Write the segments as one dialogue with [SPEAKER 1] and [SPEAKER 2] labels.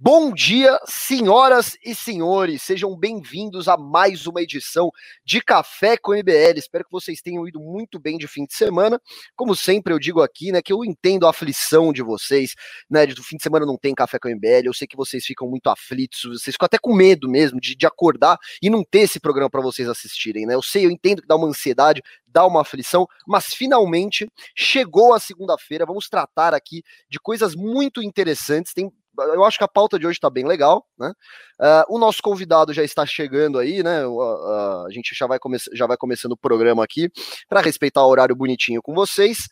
[SPEAKER 1] Bom dia, senhoras e senhores, sejam bem-vindos a mais uma edição de Café com MBL. Espero que vocês tenham ido muito bem de fim de semana. Como sempre, eu digo aqui, né, que eu entendo a aflição de vocês, né, do fim de semana não tem Café com MBL. Eu sei que vocês ficam muito aflitos, vocês ficam até com medo mesmo de, de acordar e não ter esse programa para vocês assistirem, né? Eu sei, eu entendo que dá uma ansiedade, dá uma aflição, mas finalmente chegou a segunda-feira. Vamos tratar aqui de coisas muito interessantes. Tem eu acho que a pauta de hoje está bem legal, né? Uh, o nosso convidado já está chegando aí, né? Uh, uh, a gente já vai, já vai começando o programa aqui para respeitar o horário bonitinho com vocês.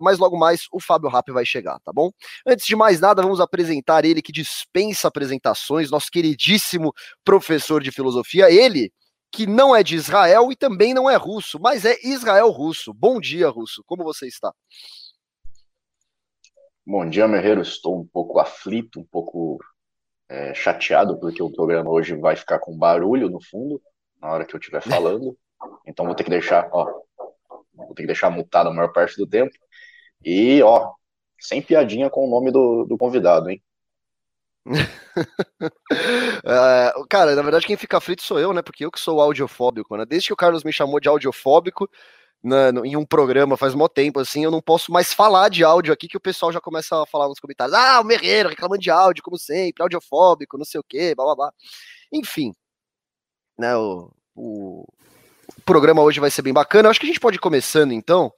[SPEAKER 1] mas logo mais o Fábio Rapp vai chegar, tá bom? Antes de mais nada, vamos apresentar ele que dispensa apresentações, nosso queridíssimo professor de filosofia, ele que não é de Israel e também não é russo, mas é Israel russo. Bom dia, russo. Como você está?
[SPEAKER 2] Bom dia, Merreiro. Estou um pouco aflito, um pouco é, chateado, porque o programa hoje vai ficar com barulho no fundo, na hora que eu estiver falando. Então vou ter que deixar, ó, vou ter que deixar mutado a maior parte do tempo. E, ó, sem piadinha com o nome do, do convidado, hein?
[SPEAKER 1] é, cara, na verdade, quem fica aflito sou eu, né? Porque eu que sou audiofóbico, né? Desde que o Carlos me chamou de audiofóbico, na, no, em um programa faz mó tempo, assim, eu não posso mais falar de áudio aqui, que o pessoal já começa a falar nos comentários. Ah, o Merreiro reclamando de áudio, como sempre, audiofóbico, não sei o quê, blá blá blá. Enfim, né, o, o, o programa hoje vai ser bem bacana. Eu acho que a gente pode ir começando, então,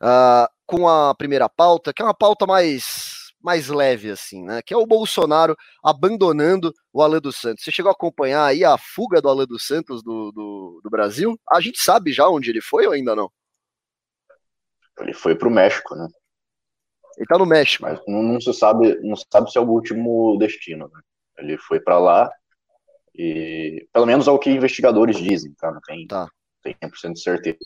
[SPEAKER 1] uh, com a primeira pauta, que é uma pauta mais mais leve, assim, né? Que é o Bolsonaro abandonando o Alan dos Santos. Você chegou a acompanhar aí a fuga do Alan dos Santos do, do, do Brasil? A gente sabe já onde ele foi ou ainda não?
[SPEAKER 2] Ele foi para o México, né?
[SPEAKER 1] Ele tá no México.
[SPEAKER 2] Mas não, não, se sabe, não se sabe se é o último destino, né? Ele foi para lá e pelo menos é o que investigadores dizem, tá? Não tem, tá. tem 100% de certeza.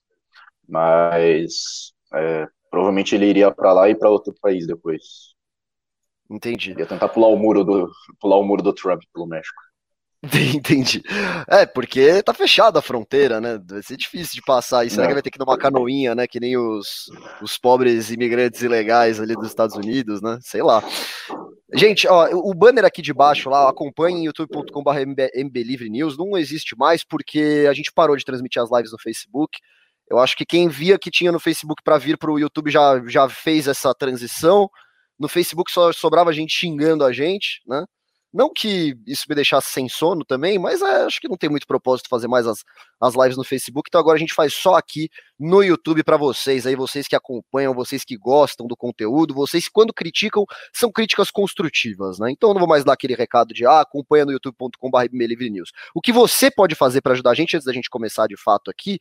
[SPEAKER 2] Mas é, provavelmente ele iria para lá e para outro país depois.
[SPEAKER 1] Entendi.
[SPEAKER 2] Ia tentar pular o muro do, pular o muro do Trump pelo México.
[SPEAKER 1] Entendi. É, porque tá fechada a fronteira, né? Vai ser difícil de passar. E será que vai ter que dar uma canoinha, né? Que nem os, os pobres imigrantes ilegais ali dos Estados Unidos, né? Sei lá. Gente, ó, o banner aqui de baixo lá, acompanhe youtube.com.br News, não existe mais porque a gente parou de transmitir as lives no Facebook. Eu acho que quem via que tinha no Facebook para vir para o YouTube já, já fez essa transição. No Facebook só sobrava gente xingando a gente, né? Não que isso me deixasse sem sono também, mas é, acho que não tem muito propósito fazer mais as, as lives no Facebook. Então agora a gente faz só aqui no YouTube para vocês, aí vocês que acompanham, vocês que gostam do conteúdo, vocês quando criticam são críticas construtivas, né? Então eu não vou mais dar aquele recado de ah, acompanha no youtube.com.br News. O que você pode fazer para ajudar a gente antes da gente começar de fato aqui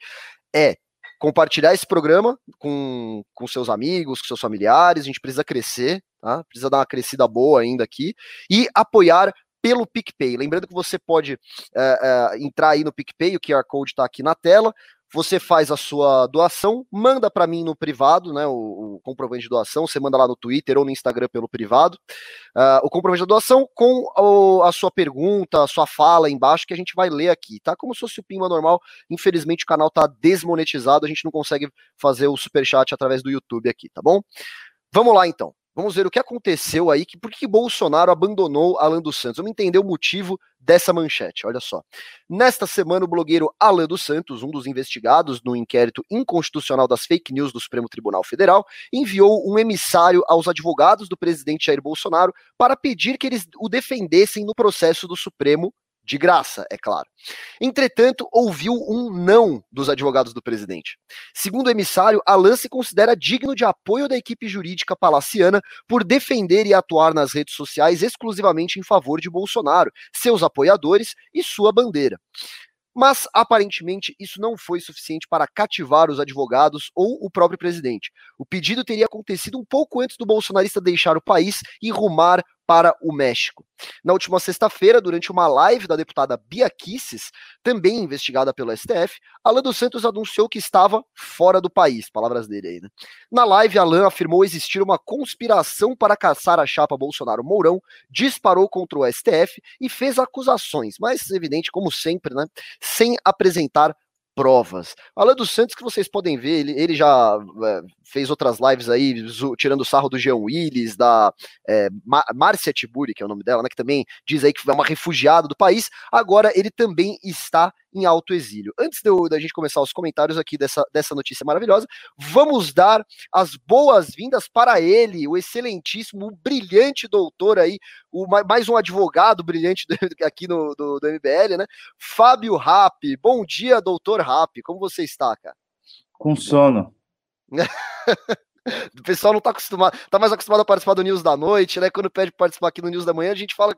[SPEAKER 1] é compartilhar esse programa com, com seus amigos, com seus familiares. A gente precisa crescer, tá? Precisa dar uma crescida boa ainda aqui e apoiar pelo PicPay. Lembrando que você pode é, é, entrar aí no PicPay, o QR Code está aqui na tela, você faz a sua doação, manda para mim no privado, né, o, o, comprovante de doação, você manda lá no Twitter ou no Instagram pelo privado, uh, o comprovante de doação com o, a sua pergunta, a sua fala embaixo, que a gente vai ler aqui, tá? Como se fosse o Pimba normal, infelizmente o canal tá desmonetizado, a gente não consegue fazer o superchat através do YouTube aqui, tá bom? Vamos lá então. Vamos ver o que aconteceu aí, que, por que Bolsonaro abandonou Alan dos Santos. Vamos entender o motivo dessa manchete, olha só. Nesta semana, o blogueiro Alan dos Santos, um dos investigados no inquérito inconstitucional das fake news do Supremo Tribunal Federal, enviou um emissário aos advogados do presidente Jair Bolsonaro para pedir que eles o defendessem no processo do Supremo de graça, é claro. Entretanto, ouviu um não dos advogados do presidente. Segundo o emissário, Alan se considera digno de apoio da equipe jurídica palaciana por defender e atuar nas redes sociais exclusivamente em favor de Bolsonaro, seus apoiadores e sua bandeira. Mas aparentemente isso não foi suficiente para cativar os advogados ou o próprio presidente. O pedido teria acontecido um pouco antes do bolsonarista deixar o país e rumar para o México. Na última sexta-feira, durante uma live da deputada Bia Kisses, também investigada pelo STF, Alan dos Santos anunciou que estava fora do país, palavras dele aí, né? Na live, Alan afirmou existir uma conspiração para caçar a chapa Bolsonaro Mourão, disparou contra o STF e fez acusações, mas evidente, como sempre, né, sem apresentar provas. Alan dos Santos, que vocês podem ver, ele, ele já é, fez outras lives aí, tirando sarro do Jean Willis, da é, Márcia Tiburi, que é o nome dela, né, que também diz aí que é uma refugiada do país. Agora ele também está em alto exílio. Antes de da gente começar os comentários aqui dessa, dessa notícia maravilhosa, vamos dar as boas-vindas para ele, o excelentíssimo, o brilhante doutor aí, o, mais um advogado brilhante aqui no, do, do MBL, né? Fábio Rapp. Bom dia, doutor Rapp. Como você está, cara?
[SPEAKER 3] Com sono.
[SPEAKER 1] O pessoal não tá acostumado, tá mais acostumado a participar do News da noite, né? Quando pede pra participar aqui no News da manhã, a gente fala.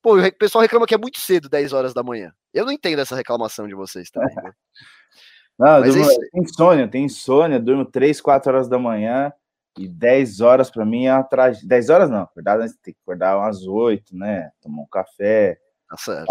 [SPEAKER 1] Pô, o pessoal reclama que é muito cedo, 10 horas da manhã. Eu não entendo essa reclamação de vocês também. Né?
[SPEAKER 3] Não, Mas durmo, é tem insônia, tem insônia, durmo 3, 4 horas da manhã e 10 horas para mim é atrás. 10 horas não, verdade, tem que acordar umas 8, né? Tomar um café, tá passar,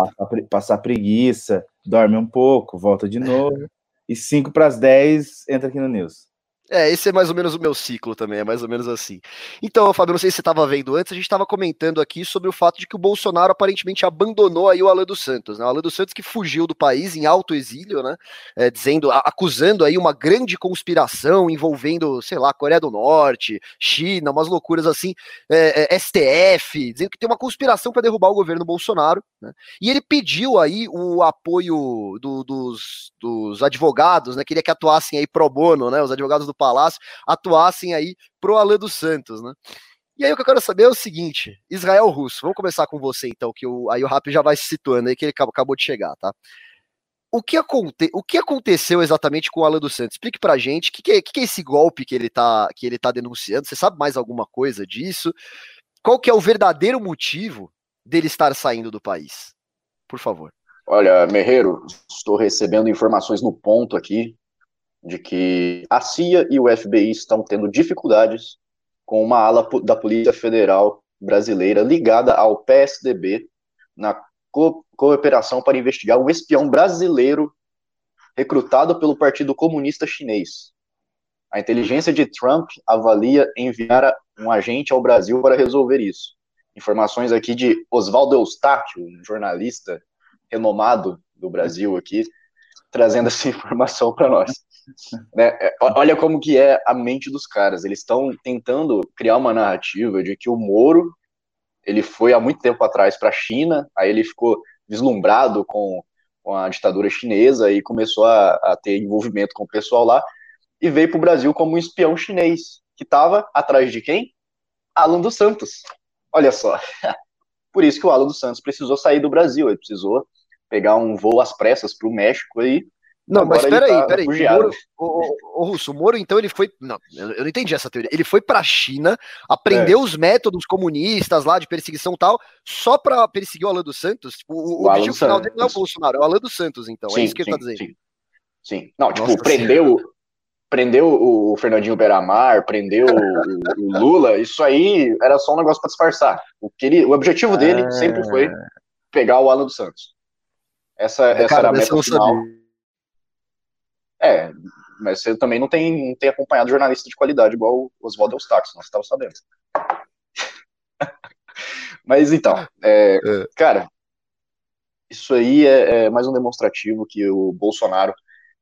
[SPEAKER 3] passar preguiça, dorme um pouco, volta de novo. e 5 para as 10 entra aqui no News.
[SPEAKER 1] É, esse é mais ou menos o meu ciclo também, é mais ou menos assim. Então, Fábio, não sei se você estava vendo antes, a gente estava comentando aqui sobre o fato de que o Bolsonaro aparentemente abandonou aí o Alan dos Santos, né? O Alan dos Santos que fugiu do país em alto exílio, né? É, dizendo, acusando aí uma grande conspiração envolvendo, sei lá, Coreia do Norte, China, umas loucuras assim, é, é, STF, dizendo que tem uma conspiração para derrubar o governo Bolsonaro, né? E ele pediu aí o apoio do, dos, dos advogados, né? Queria que atuassem aí pro bono, né? Os advogados do Palácio atuassem aí pro Alan dos Santos, né? E aí o que eu quero saber é o seguinte, Israel Russo, vamos começar com você então, que o, aí o Rap já vai se situando aí, que ele acabou de chegar, tá? O que, aconte, o que aconteceu exatamente com o Alan dos Santos? Explique pra gente o que, que, é, que, é esse golpe que ele, tá, que ele tá denunciando. Você sabe mais alguma coisa disso? Qual que é o verdadeiro motivo dele estar saindo do país? Por favor.
[SPEAKER 2] Olha, Merreiro, estou recebendo informações no ponto aqui de que a CIA e o FBI estão tendo dificuldades com uma ala da Polícia Federal brasileira ligada ao PSDB na co cooperação para investigar um espião brasileiro recrutado pelo Partido Comunista Chinês. A inteligência de Trump avalia enviar um agente ao Brasil para resolver isso. Informações aqui de Oswaldo Eustáquio, um jornalista renomado do Brasil aqui, trazendo essa informação para nós. Né? É, olha como que é a mente dos caras. Eles estão tentando criar uma narrativa de que o Moro ele foi há muito tempo atrás para a China, aí ele ficou deslumbrado com, com a ditadura chinesa e começou a, a ter envolvimento com o pessoal lá e veio para o Brasil como um espião chinês que estava atrás de quem? Alan dos Santos. Olha só. Por isso que o Alan dos Santos precisou sair do Brasil, ele precisou pegar um voo às pressas para o México e
[SPEAKER 1] não, mas peraí, tá peraí. O Moro, o, o, Russo, o Moro, então, ele foi. Não, eu, não entendi essa teoria. Ele foi pra China, aprendeu é. os métodos comunistas lá de perseguição e tal, só pra perseguir o Alan dos Santos. Tipo, o, o objetivo final dele não é o Bolsonaro, é o Alan dos Santos, então. É sim, é isso que sim, ele tá dizendo.
[SPEAKER 2] Sim. sim. Não, tipo, Nossa, prendeu. Prendeu o Fernandinho Beramar, prendeu o, o, Lula, isso aí era só um negócio para disfarçar. O, que ele, o objetivo dele é... sempre foi pegar o Alan dos Santos. Essa, essa era a meta final. Sabia. É, mas você também não tem, não tem acompanhado jornalista de qualidade igual o Oswaldo Eustáquio, você estava sabendo. mas então, é, é. cara, isso aí é, é, mais um demonstrativo que o Bolsonaro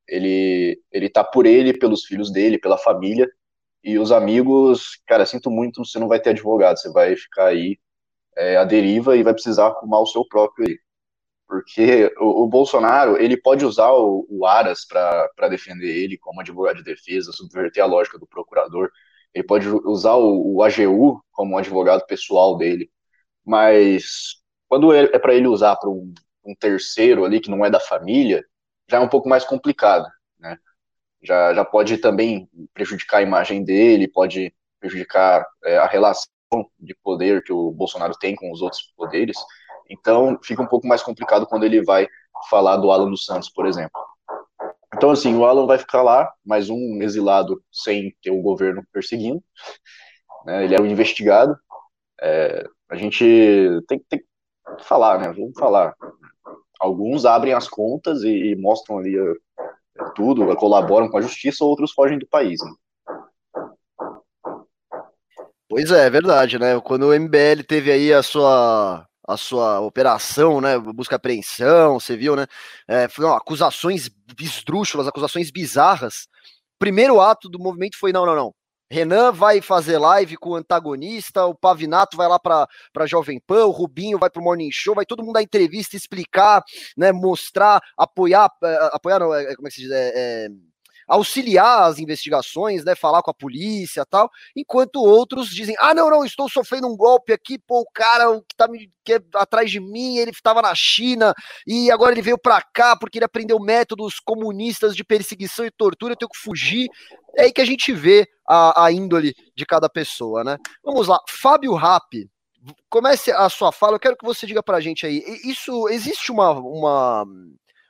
[SPEAKER 2] ele ele tá por ele, pelos filhos dele, pela família e os amigos, cara, sinto muito, você não vai ter advogado, você vai ficar aí é, à deriva e vai precisar arrumar o seu próprio aí porque o, o, Bolsonaro ele pode usar o, o Aras para defender ele como advogado de defesa, subverter a lógica do procurador, ele pode usar o, o AGU como advogado pessoal dele, mas quando é, é para ele usar para um, um, terceiro ali que não é da família, já é um pouco mais complicado, né? Já, já pode também prejudicar a imagem dele, pode prejudicar é, a relação de poder que o Bolsonaro tem com os outros poderes. Então, fica um pouco mais complicado quando ele vai falar do Alan dos Santos, por exemplo. Então, assim, o Alan vai ficar lá, mais um exilado sem ter o governo perseguindo. Né? Ele é um investigado. É, a gente tem, tem que falar, né? Vamos falar. Alguns abrem as contas e, e mostram ali uh, tudo, colaboram com a justiça, outros fogem do país. Né?
[SPEAKER 1] Pois é, é verdade, né? Quando o MBL teve aí a sua a sua operação, né? Busca apreensão, você viu, né? É, foram acusações esdrúxulas, acusações bizarras. Primeiro ato do movimento foi: não, não, não. Renan vai fazer live com o antagonista, o Pavinato vai lá para Jovem Pan, o Rubinho vai para o Morning Show, vai todo mundo dar entrevista, explicar, né, mostrar, apoiar, eh, apoiar, não, é, como é que se diz? É, é auxiliar as investigações, né, falar com a polícia tal, enquanto outros dizem, ah, não, não, estou sofrendo um golpe aqui, pô, o cara que tá me, que é atrás de mim, ele estava na China e agora ele veio para cá porque ele aprendeu métodos comunistas de perseguição e tortura, eu tenho que fugir. É aí que a gente vê a, a índole de cada pessoa, né? Vamos lá, Fábio Rapp, comece a sua fala, eu quero que você diga pra gente aí, isso, existe uma, uma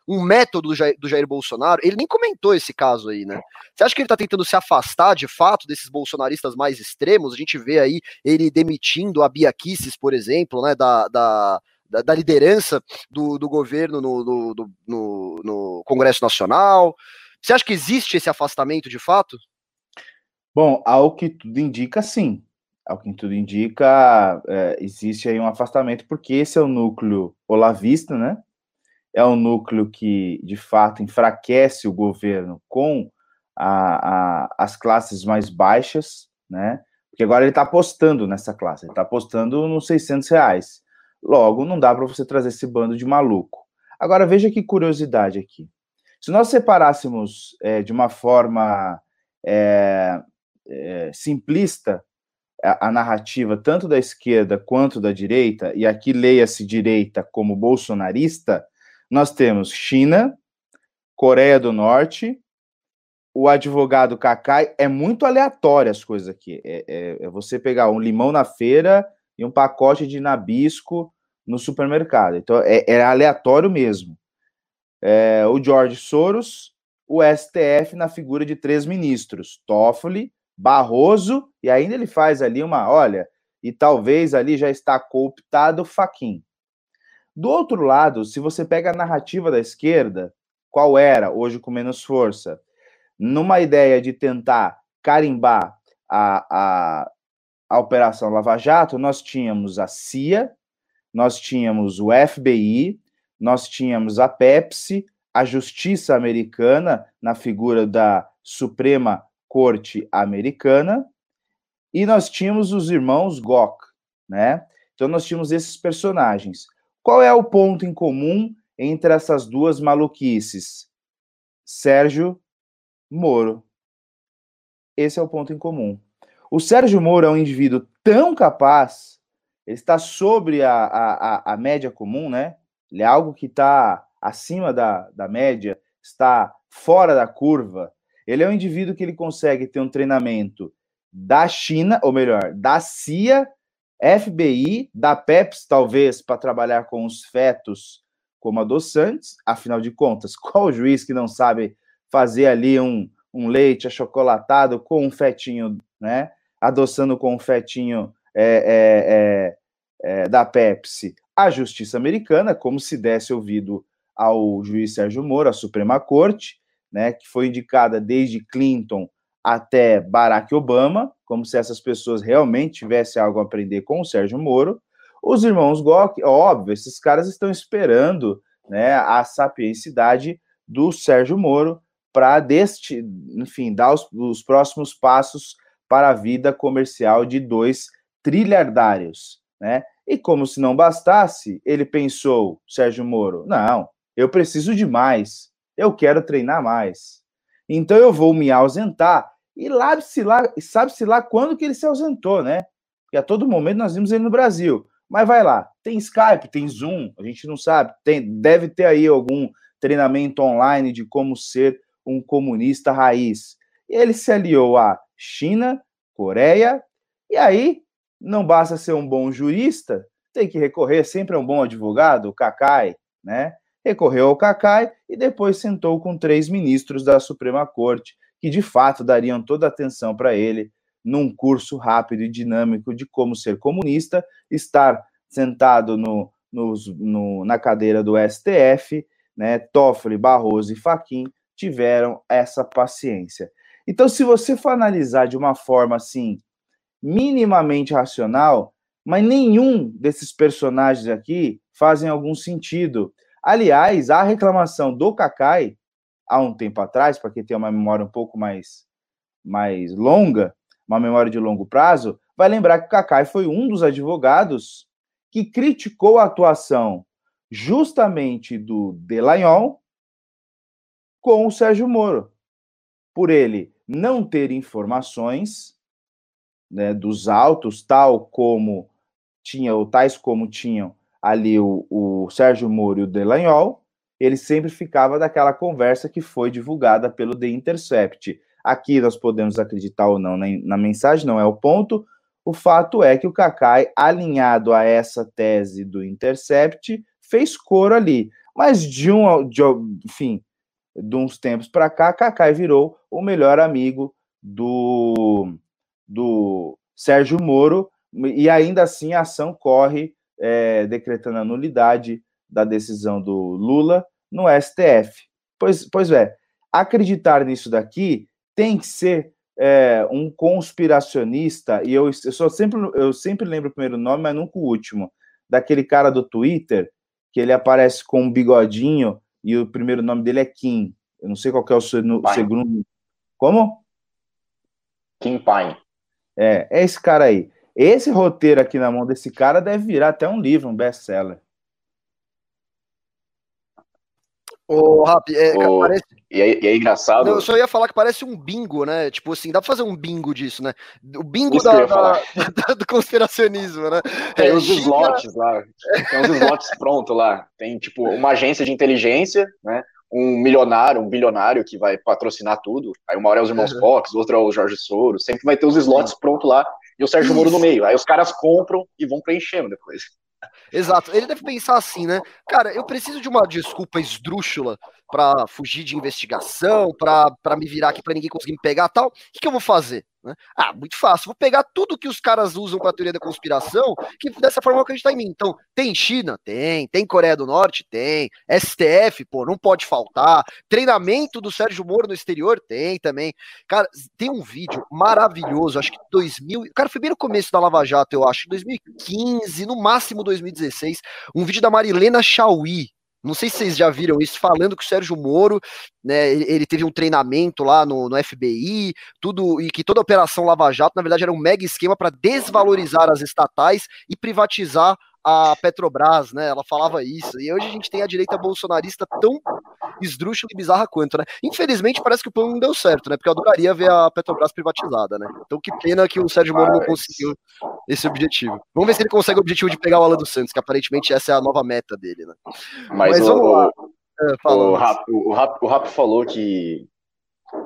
[SPEAKER 1] um método do Jair, do Jair, Bolsonaro, ele nem comentou esse caso aí, né? Você acha que ele tá tentando se afastar de fato desses bolsonaristas mais extremos? A gente vê aí ele demitindo a Bia Kicis, por exemplo, né, da, da, da liderança do, do governo no, no, no, no Congresso Nacional. Você acha que existe esse afastamento de fato?
[SPEAKER 3] Bom, ao que tudo indica, sim. Ao que tudo indica, é, existe aí um afastamento, porque esse é o núcleo olavista, né? É um núcleo que, de fato, enfraquece o governo com a, a, as classes mais baixas, né? Porque agora ele está apostando nessa classe, ele está apostando nos 600 reais. Logo, não dá para você trazer esse bando de maluco. Agora, veja que curiosidade aqui. Se nós separássemos é, de uma forma é, é, simplista a, a, narrativa tanto da esquerda quanto da direita, e aqui leia-se direita como bolsonarista, nós temos China, Coreia do Norte, o advogado Kakai, é muito aleatório as coisas aqui. É, é, é, você pegar um limão na feira e um pacote de nabisco no supermercado. Então, é, é aleatório mesmo. É, o George Soros, o STF na figura de três ministros, Toffoli, Barroso, e ainda ele faz ali uma, olha, e talvez ali já está cooptado Faquin. Do outro lado, se você pega a narrativa da esquerda, qual era, hoje com menos força, numa ideia de tentar carimbar a, a, a Operação Lava Jato, nós tínhamos a CIA, nós tínhamos o FBI, nós tínhamos a Pepsi, a Justiça Americana, na figura da Suprema Corte Americana, e nós tínhamos os irmãos Gok, né? Então nós tínhamos esses personagens. Qual é o ponto em comum entre essas duas maluquices? Sérgio Moro. Esse é o ponto em comum. O Sérgio Moro é um indivíduo tão capaz, ele está sobre a, a, a média comum, né? Ele é algo que está acima da, da média, está fora da curva. Ele é um indivíduo que ele consegue ter um treinamento da China, ou melhor, da CIA FBI, da PEPS, talvez, para trabalhar com os fetos como adoçantes, afinal de contas, qual juiz que não sabe fazer ali um, um leite achocolatado com um fetinho, né? Adoçando com um fetinho é, é, é, é, da Pepsi? A justiça americana, como se desse ouvido ao juiz Sérgio Moro, a Suprema Corte, né, que foi indicada desde Clinton até Barack Obama, como se essas pessoas realmente tivessem algo a aprender com o Sérgio Moro. Os irmãos Gok, óbvio, esses caras estão esperando né, a sapienciedade do Sérgio Moro para deste, enfim, dar os, os, próximos passos para a vida comercial de dois trilhardários, né? E como se não bastasse, ele pensou, Sérgio Moro, não, eu preciso de mais, eu quero treinar mais. Então eu vou me ausentar e sabe-se lá, sabe-se lá quando que ele se ausentou, né? Porque a todo momento nós vimos ele no Brasil. Mas vai lá, tem Skype, tem Zoom, a gente não sabe, tem, deve ter aí algum treinamento online de como ser um comunista raiz. Ele se aliou à China, Coreia, e aí não basta ser um bom jurista, tem que recorrer sempre a um bom advogado, o Kakai, né? Recorreu ao Kakai e depois sentou com três ministros da Suprema Corte que de fato dariam toda a atenção para ele num curso rápido e dinâmico de como ser comunista, estar sentado no, no, na cadeira do STF, né? Toffoli, Barroso e Faquin tiveram essa paciência. Então, se você for analisar de uma forma assim, minimamente racional, Mas nenhum desses personagens aqui fazem algum sentido. Aliás, a reclamação do Kakai, há um tempo atrás, para quem tem uma memória um pouco mais, mais longa, uma memória de longo prazo, vai lembrar que o Kakai foi um dos advogados que criticou a atuação justamente do Delanhol com o Sérgio Moro, por ele não ter informações né, dos autos, tal como tinha, ou tais como tinham ali o, o Sérgio Moro e o Delanhol, ele sempre ficava daquela conversa que foi divulgada pelo The Intercept. Aqui nós podemos acreditar ou não na, na mensagem, não é o ponto. O fato é que o Kakai, alinhado a essa tese do Intercept, fez coro ali. Mas de um, de, enfim, de uns tempos para cá, Kakai virou o melhor amigo do, do Sérgio Moro, e ainda assim a ação corre é, decretando a nulidade da decisão do Lula no STF. Pois, pois é, acreditar nisso daqui tem que ser é, um conspiracionista, e eu, eu, só sempre, eu sempre lembro o primeiro nome, mas nunca o último, daquele cara do Twitter, que ele aparece com um bigodinho e o primeiro nome dele é Kim. Eu não sei qual é o seu, segundo. Como?
[SPEAKER 2] Kim Pine.
[SPEAKER 3] É, é esse cara aí. Esse roteiro aqui na mão desse cara deve virar até um livro, um best-seller.
[SPEAKER 1] Ô, Rap, é, parece...
[SPEAKER 2] e, é, e é engraçado.
[SPEAKER 1] eu só ia falar que parece um bingo, né? Tipo assim, dá pra fazer um bingo disso, né? O bingo da, da, da, do conspiracionismo, né?
[SPEAKER 2] Tem é, os slots lá. Tem os slots prontos lá. Tem, tipo, uma agência de inteligência, né? Um milionário, um bilionário que vai patrocinar tudo. Aí uma hora é os irmãos uhum. Fox, outra é o Jorge Soros. Sempre vai ter os slots uhum. prontos lá e o Sérgio Moro no meio. Aí os caras compram e vão preenchendo depois.
[SPEAKER 1] Exato. Ele deve pensar assim, né? Cara, eu preciso de uma desculpa esdrúxula para fugir de investigação, para me virar aqui para ninguém conseguir me pegar tal. O que, que eu vou fazer? Né? Ah, muito fácil. Vou pegar tudo que os caras usam para a teoria da conspiração, que dessa forma acreditar em mim. Então, tem China? Tem. Tem Coreia do Norte? Tem. STF, pô, não pode faltar. Treinamento do Sérgio Moro no exterior? Tem também. Cara, tem um vídeo maravilhoso, acho que 2000. Cara, foi bem no começo da Lava Jato, eu acho, 2015, no máximo 2016. Um vídeo da Marilena Chauí, não sei se vocês já viram isso, falando que o Sérgio Moro, né, ele, teve um treinamento lá no, no, FBI, tudo, e que toda a Operação Lava Jato, na verdade, era um mega esquema para desvalorizar as estatais e privatizar a Petrobras, né? Ela falava isso. E hoje a gente tem a direita bolsonarista tão esdrúxula e bizarra quanto, né? Infelizmente parece que o plano não deu certo, né? Porque eu adoraria ver a Petrobras privatizada, né? Então que pena que o Sérgio Moro não conseguiu esse objetivo. Vamos ver se ele consegue o objetivo de pegar o Alan dos Santos, que aparentemente essa é a nova meta dele, né?
[SPEAKER 2] Mas, Mas vamos o, lá. É, o, Rap, o, Rap, o Rap falou que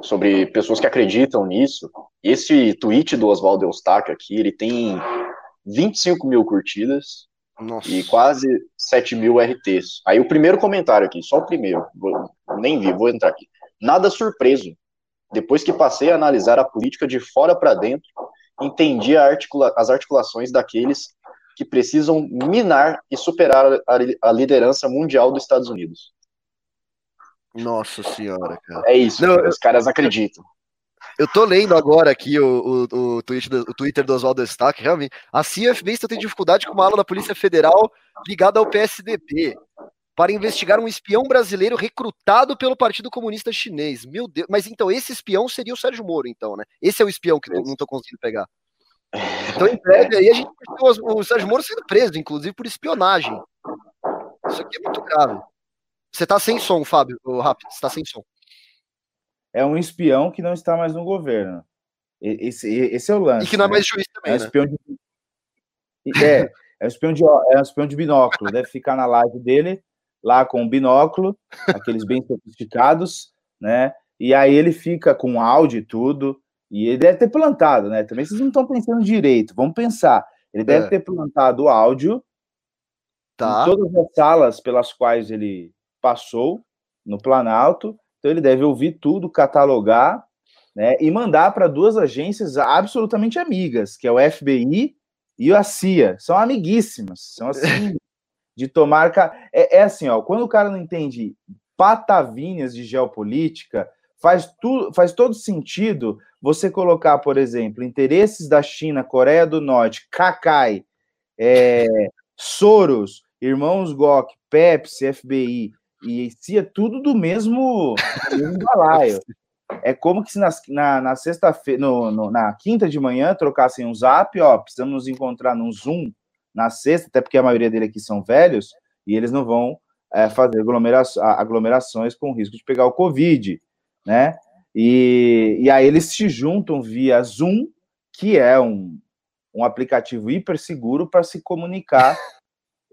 [SPEAKER 2] sobre pessoas que acreditam nisso. Esse tweet do Oswaldo Eustáquio aqui, ele tem 25 mil curtidas, nossa. E quase 7 mil RTs. Aí o primeiro comentário aqui, só o primeiro, vou, nem vi, vou entrar aqui. Nada surpreso. Depois que passei a analisar a política de fora para dentro, entendi articula as articulações daqueles que precisam minar e superar a, a liderança mundial dos Estados Unidos.
[SPEAKER 1] Nossa senhora, cara.
[SPEAKER 2] É isso, Não, os caras acreditam.
[SPEAKER 1] Eu tô lendo agora aqui o, o, o, tweet do, o Twitter do Oswaldo Stack, realmente. A CFB está tendo dificuldade com uma ala da Polícia Federal ligada ao PSDB para investigar um espião brasileiro recrutado pelo Partido Comunista Chinês. Meu Deus, mas então esse espião seria o Sérgio Moro, então, né? Esse é o espião que não tô conseguindo pegar. Então, em breve, aí a gente o Sérgio Moro sendo preso, inclusive por espionagem. Isso aqui é muito grave. Você tá sem som, Fábio, rápido, você tá sem som
[SPEAKER 3] é um espião que não está mais no governo. Esse, esse é o lance.
[SPEAKER 1] E que não é né? mais juiz também. É um né? espião
[SPEAKER 3] de... é, é um espião de, é um espião de binóculo. Deve ficar na live dele, lá com o binóculo, aqueles bem sofisticados, né? E aí ele fica com áudio e tudo. E ele deve ter plantado, né? Também vocês não estão pensando direito. Vamos pensar. Ele deve é. ter plantado o áudio tá. em todas as salas pelas quais ele passou no Planalto então ele deve ouvir tudo, catalogar, né, e mandar para duas agências absolutamente amigas, que é o FBI e a CIA. São amiguíssimas, são assim de tomar é, é assim, ó, quando o cara não entende patavinhas de geopolítica, faz tudo, faz todo sentido você colocar, por exemplo, interesses da China, Coreia do Norte, Kakai, é, Soros, Irmãos Gok, Pepsi, FBI e CIA, tudo do mesmo, do mesmo balaio. É como que se na, na, na sexta-feira, na quinta de manhã, trocassem um zap, ó, precisamos nos encontrar num Zoom na sexta, até porque a maioria deles aqui são velhos, e eles não vão é, fazer aglomera aglomerações com risco de pegar o Covid, né? E, e aí eles se juntam via Zoom, que é um, um aplicativo hiper seguro para se comunicar,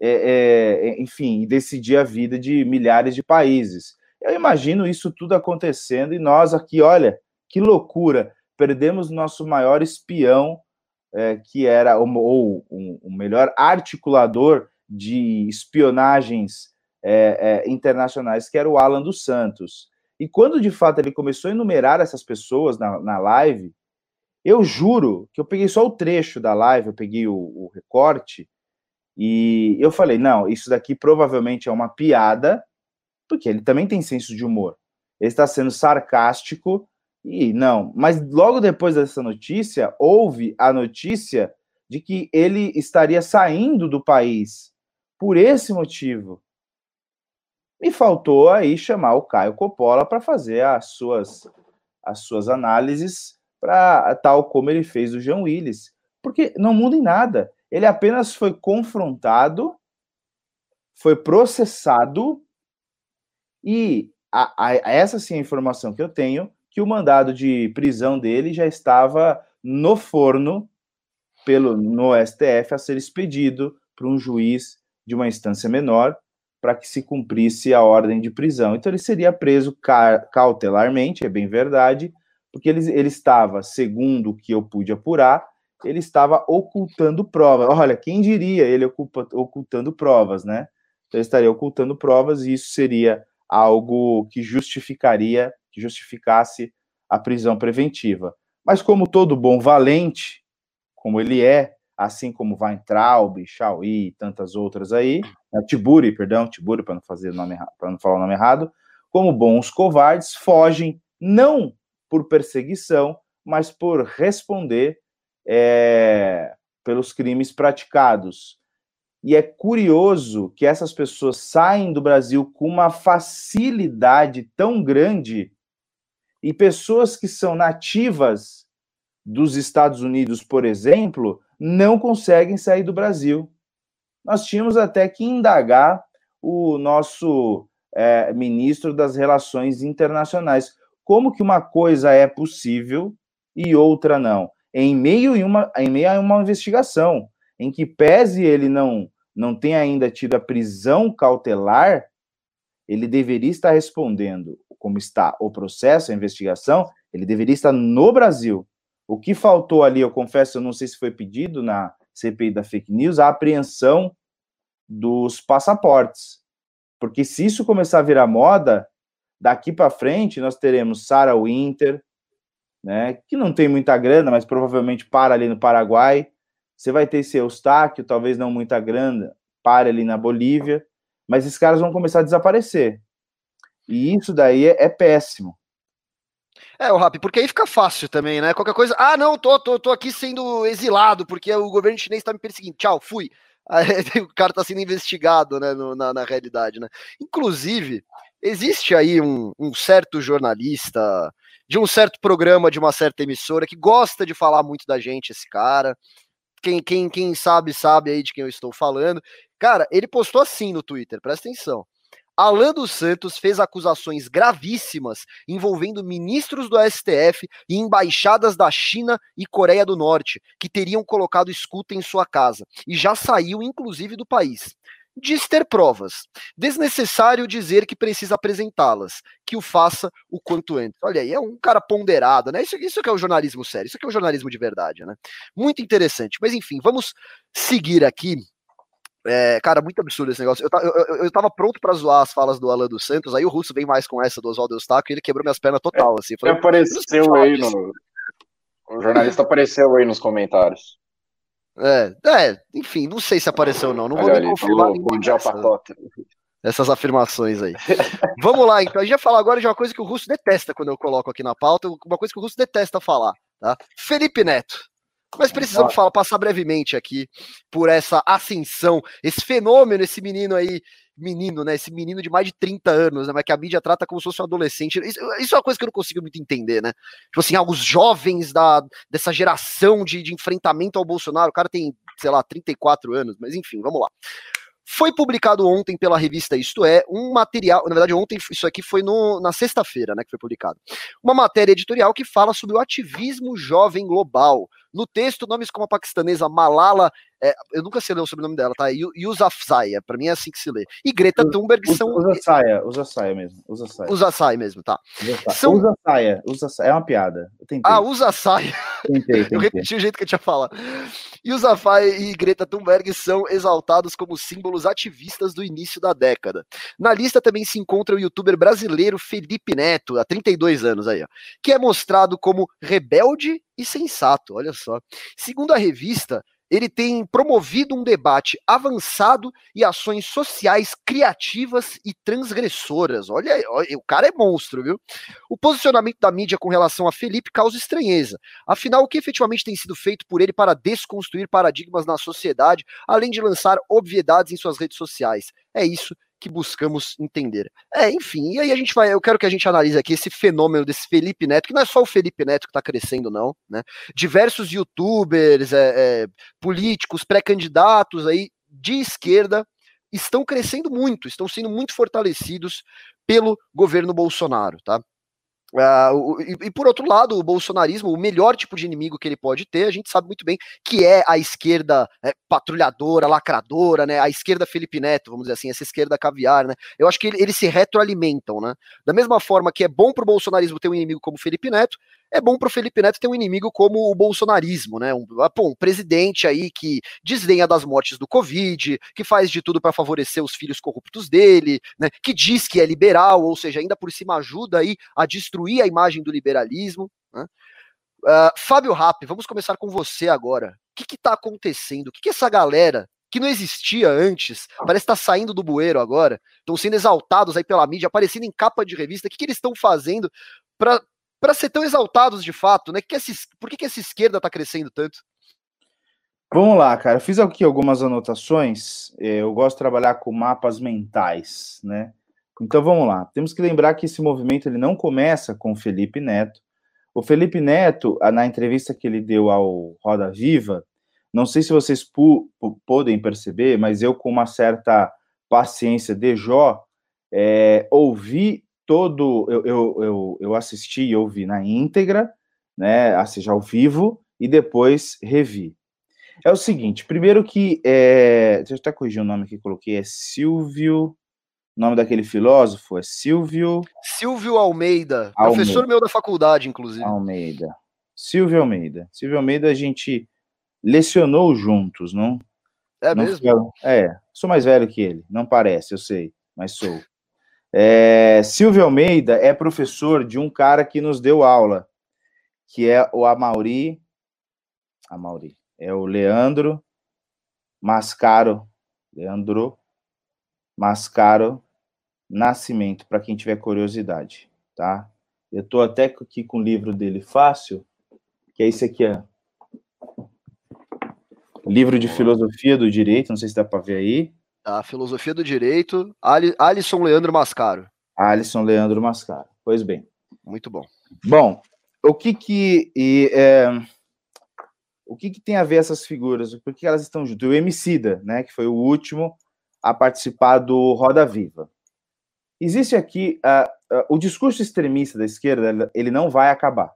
[SPEAKER 3] é, é, enfim, e decidir a vida de milhares de países. Eu imagino isso tudo acontecendo e nós aqui, olha, que loucura, perdemos nosso maior espião, é, que era, ou, ou um, o melhor articulador de espionagens é, é, internacionais, que era o Alan dos Santos. E quando de fato ele começou a enumerar essas pessoas na, na live, eu juro que eu peguei só o trecho da live, eu peguei o, o recorte, e eu falei: não, isso daqui provavelmente é uma piada, porque ele também tem senso de humor. Ele está sendo sarcástico e não. Mas logo depois dessa notícia, houve a notícia de que ele estaria saindo do país por esse motivo. Me faltou aí chamar o Caio Coppola para fazer as suas, as suas análises, para tal como ele fez o João Willis. Porque não muda em nada. Ele apenas foi confrontado, foi processado e a, a, essa sim é a informação que eu tenho, que o mandado de prisão dele já estava no forno pelo no STF a ser expedido para um juiz de uma instância menor para que se cumprisse a ordem de prisão. Então ele seria preso cautelarmente, é bem verdade, porque ele, ele estava, segundo o que eu pude apurar, ele estava ocultando provas. Olha, quem diria ele ocupa, ocultando provas, né? Então ele estaria ocultando provas e isso seria algo que justificaria, que justificasse a prisão preventiva. Mas como todo bom valente, como ele é, assim como Weintraub, Chauí e tantas outras aí, né, Tiburi, perdão, Tiburi para não fazer nome para não falar o nome errado, como bons covardes fogem não por perseguição, mas por responder é, pelos crimes praticados. E é curioso que essas pessoas saem do Brasil com uma facilidade tão grande e pessoas que são nativas dos Estados Unidos, por exemplo, não conseguem sair do Brasil. Nós tínhamos até que indagar o nosso é, ministro das Relações Internacionais. Como que uma coisa é possível e outra não? Em meio, a uma, em meio a uma investigação, em que pese ele não, não tenha ainda tido a prisão cautelar, ele deveria estar respondendo como está o processo, a investigação, ele deveria estar no Brasil. O que faltou ali, eu confesso, eu não sei se foi pedido na CPI da fake news, a apreensão dos passaportes. Porque se isso começar a virar moda, daqui para frente nós teremos Sarah Winter, né, que não tem muita grana, mas provavelmente para ali no Paraguai. Você vai ter esse Eustáquio, talvez não muita grana, para ali na Bolívia, mas esses caras vão começar a desaparecer. E isso daí é, é péssimo.
[SPEAKER 1] É, o Rap, porque aí fica fácil também, né? Qualquer coisa, ah, não, tô, tô, tô aqui sendo exilado porque o governo chinês tá me perseguindo. Tchau, fui. Aí, o cara tá sendo investigado, né, no, na, na realidade, né? Inclusive, existe aí um, um certo jornalista de um certo programa de uma certa emissora que gosta de falar muito da gente, esse cara. Quem, quem, quem sabe, sabe aí de quem eu estou falando. Cara, ele postou assim no Twitter, presta atenção. Alan dos Santos fez acusações gravíssimas envolvendo ministros do STF e embaixadas da China e Coreia do Norte, que teriam colocado escuta em sua casa, e já saiu, inclusive, do país. Diz ter provas. Desnecessário dizer que precisa apresentá-las, que o faça o quanto antes. Olha aí, é um cara ponderado, né? Isso, isso que é o jornalismo sério, isso que é o jornalismo de verdade, né? Muito interessante. Mas enfim, vamos seguir aqui é, cara, muito absurdo esse negócio. Eu, eu, eu tava pronto para zoar as falas do Alan dos Santos, aí o Russo vem mais com essa do Oswaldo Eustáquio e ele quebrou minhas pernas total, assim.
[SPEAKER 2] Falei, apareceu aí no... O jornalista apareceu aí nos comentários.
[SPEAKER 1] É, é, enfim, não sei se apareceu ou não. Não vou nem confirmar. Falou, essas afirmações aí. Vamos lá, então. A gente vai falar agora de uma coisa que o Russo detesta quando eu coloco aqui na pauta, uma coisa que o Russo detesta falar, tá? Felipe Neto. Mas precisamos falar, passar brevemente aqui por essa ascensão, esse fenômeno, esse menino aí, menino, né? Esse menino de mais de 30 anos, né? Mas que a mídia trata como se fosse um adolescente. Isso, isso é uma coisa que eu não consigo muito entender, né? Tipo assim, alguns jovens da, dessa geração de, de enfrentamento ao Bolsonaro, o cara tem, sei lá, 34 anos, mas enfim, vamos lá. Foi publicado ontem pela revista Isto É um material, na verdade ontem isso aqui foi no, na sexta-feira, né, que foi publicado. Uma matéria editorial que fala sobre o ativismo jovem global. No texto, nomes como a paquistanesa Malala é, eu nunca sei ler o sobrenome dela, tá? Yousafzai, para mim é assim que se lê. E Greta Thunberg
[SPEAKER 3] usa,
[SPEAKER 1] são.
[SPEAKER 3] Usa saia, usa saia mesmo. Usa saia.
[SPEAKER 1] Usa saia mesmo, tá.
[SPEAKER 3] Usa, são... usa saia, usa saia. É uma piada.
[SPEAKER 1] Ah, usa saia.
[SPEAKER 3] Tentei, tentei.
[SPEAKER 1] Eu repeti o jeito que eu tinha falado. Yousafzai e Greta Thunberg são exaltados como símbolos ativistas do início da década. Na lista também se encontra o youtuber brasileiro Felipe Neto, há 32 anos aí, ó, que é mostrado como rebelde e sensato, olha só. Segundo a revista, ele tem promovido um debate avançado e ações sociais criativas e transgressoras. Olha, o cara é monstro, viu? O posicionamento da mídia com relação a Felipe causa estranheza. Afinal, o que efetivamente tem sido feito por ele para desconstruir paradigmas na sociedade, além de lançar obviedades em suas redes sociais? É isso que buscamos entender. É, enfim, e aí a gente vai, eu quero que a gente analise aqui esse fenômeno desse Felipe Neto, que não é só o Felipe Neto que está crescendo, não, né? Diversos youtubers, é, é, políticos, pré-candidatos aí de esquerda estão crescendo muito, estão sendo muito fortalecidos pelo governo Bolsonaro, tá? Uh, e, e, por outro lado, o bolsonarismo, o melhor tipo de inimigo que ele pode ter, a gente sabe muito bem que é a esquerda é, patrulhadora, lacradora, né? A esquerda Felipe Neto, vamos dizer assim, essa esquerda caviar, né? Eu acho que ele, eles se retroalimentam, né? Da mesma forma que é bom para o bolsonarismo ter um inimigo como Felipe Neto, é bom para o Felipe Neto ter um inimigo como o bolsonarismo, né? Um, ah, pô, um presidente aí que desdenha das mortes do Covid, que faz de tudo para favorecer os filhos corruptos dele, né? Que diz que é liberal, ou seja, ainda por cima ajuda aí a destruir a imagem do liberalismo. Né? Uh, Fábio Rapp, vamos começar com você agora. O que está acontecendo? O que, que essa galera que não existia antes, parece estar tá saindo do bueiro agora, estão sendo exaltados aí pela mídia, aparecendo em capa de revista. O que, que eles estão fazendo para para ser tão exaltados de fato, né? Que essa, por que, que essa esquerda está crescendo tanto?
[SPEAKER 3] Vamos lá, cara. Fiz aqui algumas anotações. É, eu gosto de trabalhar com mapas mentais, né? Então vamos lá. Temos que lembrar que esse movimento ele não começa com o Felipe Neto. O Felipe Neto, na entrevista que ele deu ao Roda Viva, não sei se vocês podem perceber, mas eu, com uma certa paciência de Jó, é, ouvi todo eu, eu, eu, eu assisti e ouvi na íntegra, né, seja ao vivo, e depois revi. É o seguinte, primeiro que, é, deixa eu até corrigir o nome que coloquei, é Silvio, o nome daquele filósofo é Silvio...
[SPEAKER 1] Silvio Almeida, Almeida. professor meu da faculdade, inclusive.
[SPEAKER 3] Almeida. Silvio Almeida. Silvio Almeida a gente lecionou juntos, não?
[SPEAKER 1] É
[SPEAKER 3] não
[SPEAKER 1] mesmo?
[SPEAKER 3] é, sou mais velho que ele, não parece, eu sei, mas sou. É, Silvio Almeida é professor de um cara que nos deu aula, que é o Amauri. Amauri. É o Leandro Mascaro. Leandro Mascaro Nascimento, para quem tiver curiosidade, tá? Eu estou até aqui com o livro dele fácil, que é esse aqui, ó. Livro de Filosofia do Direito, não sei se dá para ver aí.
[SPEAKER 1] A Filosofia do Direito, Alisson Leandro Mascaro.
[SPEAKER 3] Alisson Leandro Mascaro. Pois bem.
[SPEAKER 1] Muito bom.
[SPEAKER 3] Bom, o que que e, é, o que que tem a ver essas figuras? Por que elas estão juntas? O Emicida, né, que foi o último a participar do Roda Viva. Existe aqui uh, uh, o discurso extremista da esquerda, ele não vai acabar.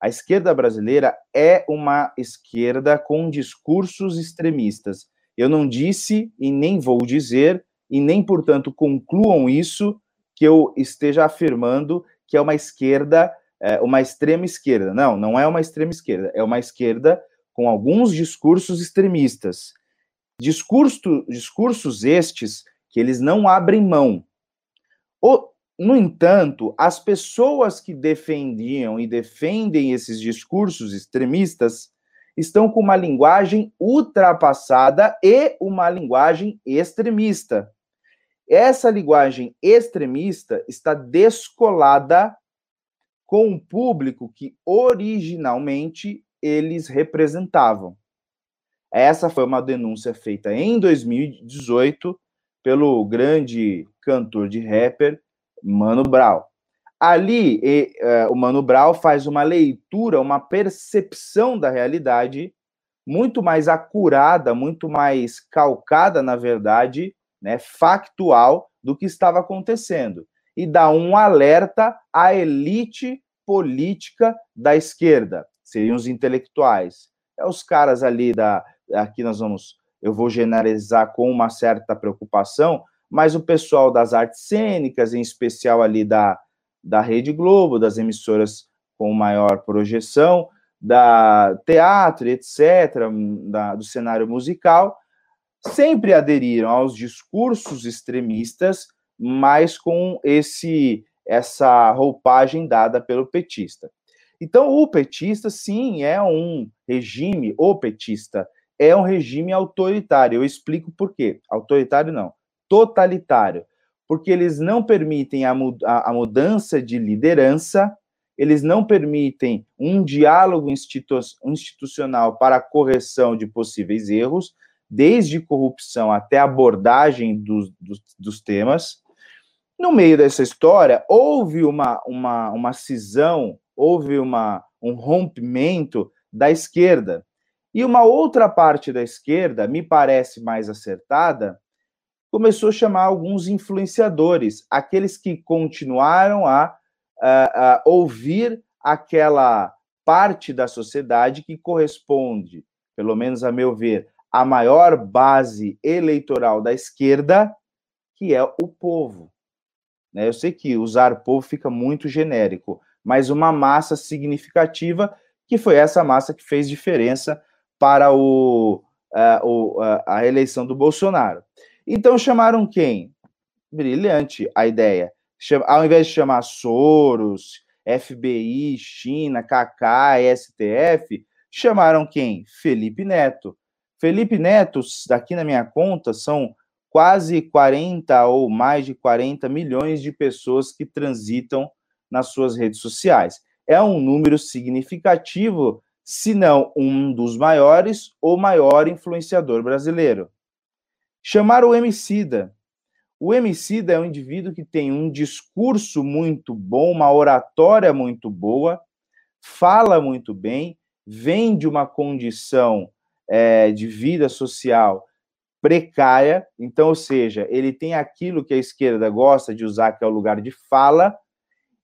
[SPEAKER 3] A esquerda brasileira é uma esquerda com discursos extremistas eu não disse e nem vou dizer, e nem, portanto, concluam isso, que eu esteja afirmando que é uma esquerda, é, uma extrema esquerda. Não, não é uma extrema esquerda, é uma esquerda com alguns discursos extremistas. Discurso, discursos estes que eles não abrem mão. O, no entanto, as pessoas que defendiam e defendem esses discursos extremistas estão com uma linguagem ultrapassada e uma linguagem extremista. Essa linguagem extremista está descolada com um público que originalmente eles representavam. Essa foi uma denúncia feita em 2018 pelo grande cantor de rapper Mano Brown. Ali, e, uh, o Mano Brown faz uma leitura, uma percepção da realidade muito mais acurada, muito mais calcada, na verdade, né, factual do que estava acontecendo. E dá um alerta à elite política da esquerda, seriam os intelectuais. É os caras ali da. Aqui nós vamos. Eu vou generalizar com uma certa preocupação, mas o pessoal das artes cênicas, em especial ali da, da Rede Globo, das emissoras com maior projeção, da teatro, etc., da, do cenário musical, sempre aderiram aos discursos extremistas, mas com esse essa roupagem dada pelo petista. Então, o petista, sim, é um regime, o petista é um regime autoritário. Eu explico por quê. Autoritário não, totalitário. Porque eles não permitem a, a, a mudança de liderança, eles não permitem um diálogo institu institucional para a correção de possíveis erros, desde corrupção até abordagem dos, dos, dos temas. No meio dessa história, houve uma, uma, uma cisão, houve uma, um rompimento da esquerda. E uma outra parte da esquerda, me parece mais acertada, começou a chamar alguns influenciadores, aqueles que continuaram a, a, a ouvir aquela parte da sociedade que corresponde, pelo menos a meu ver, à maior base eleitoral da esquerda, que é o povo. Né? Eu sei que usar povo fica muito genérico, mas uma massa significativa, que foi essa massa que fez diferença para o, uh, a eleição do Bolsonaro. Então chamaram quem? Brilhante a ideia. Ao invés de chamar Soros, FBI, China, KK, STF, chamaram quem? Felipe Neto. Felipe Neto, daqui na minha conta, são quase 40 ou mais de 40 milhões de pessoas que transitam nas suas redes sociais. É um número significativo, se não um dos maiores ou maior influenciador brasileiro. Chamar o Emicida. O Emicida é um indivíduo que tem um discurso muito bom, uma oratória muito boa, fala muito bem, vem de uma condição é, de vida social precária, então, ou seja, ele tem aquilo que a esquerda gosta de usar, que é o lugar de fala,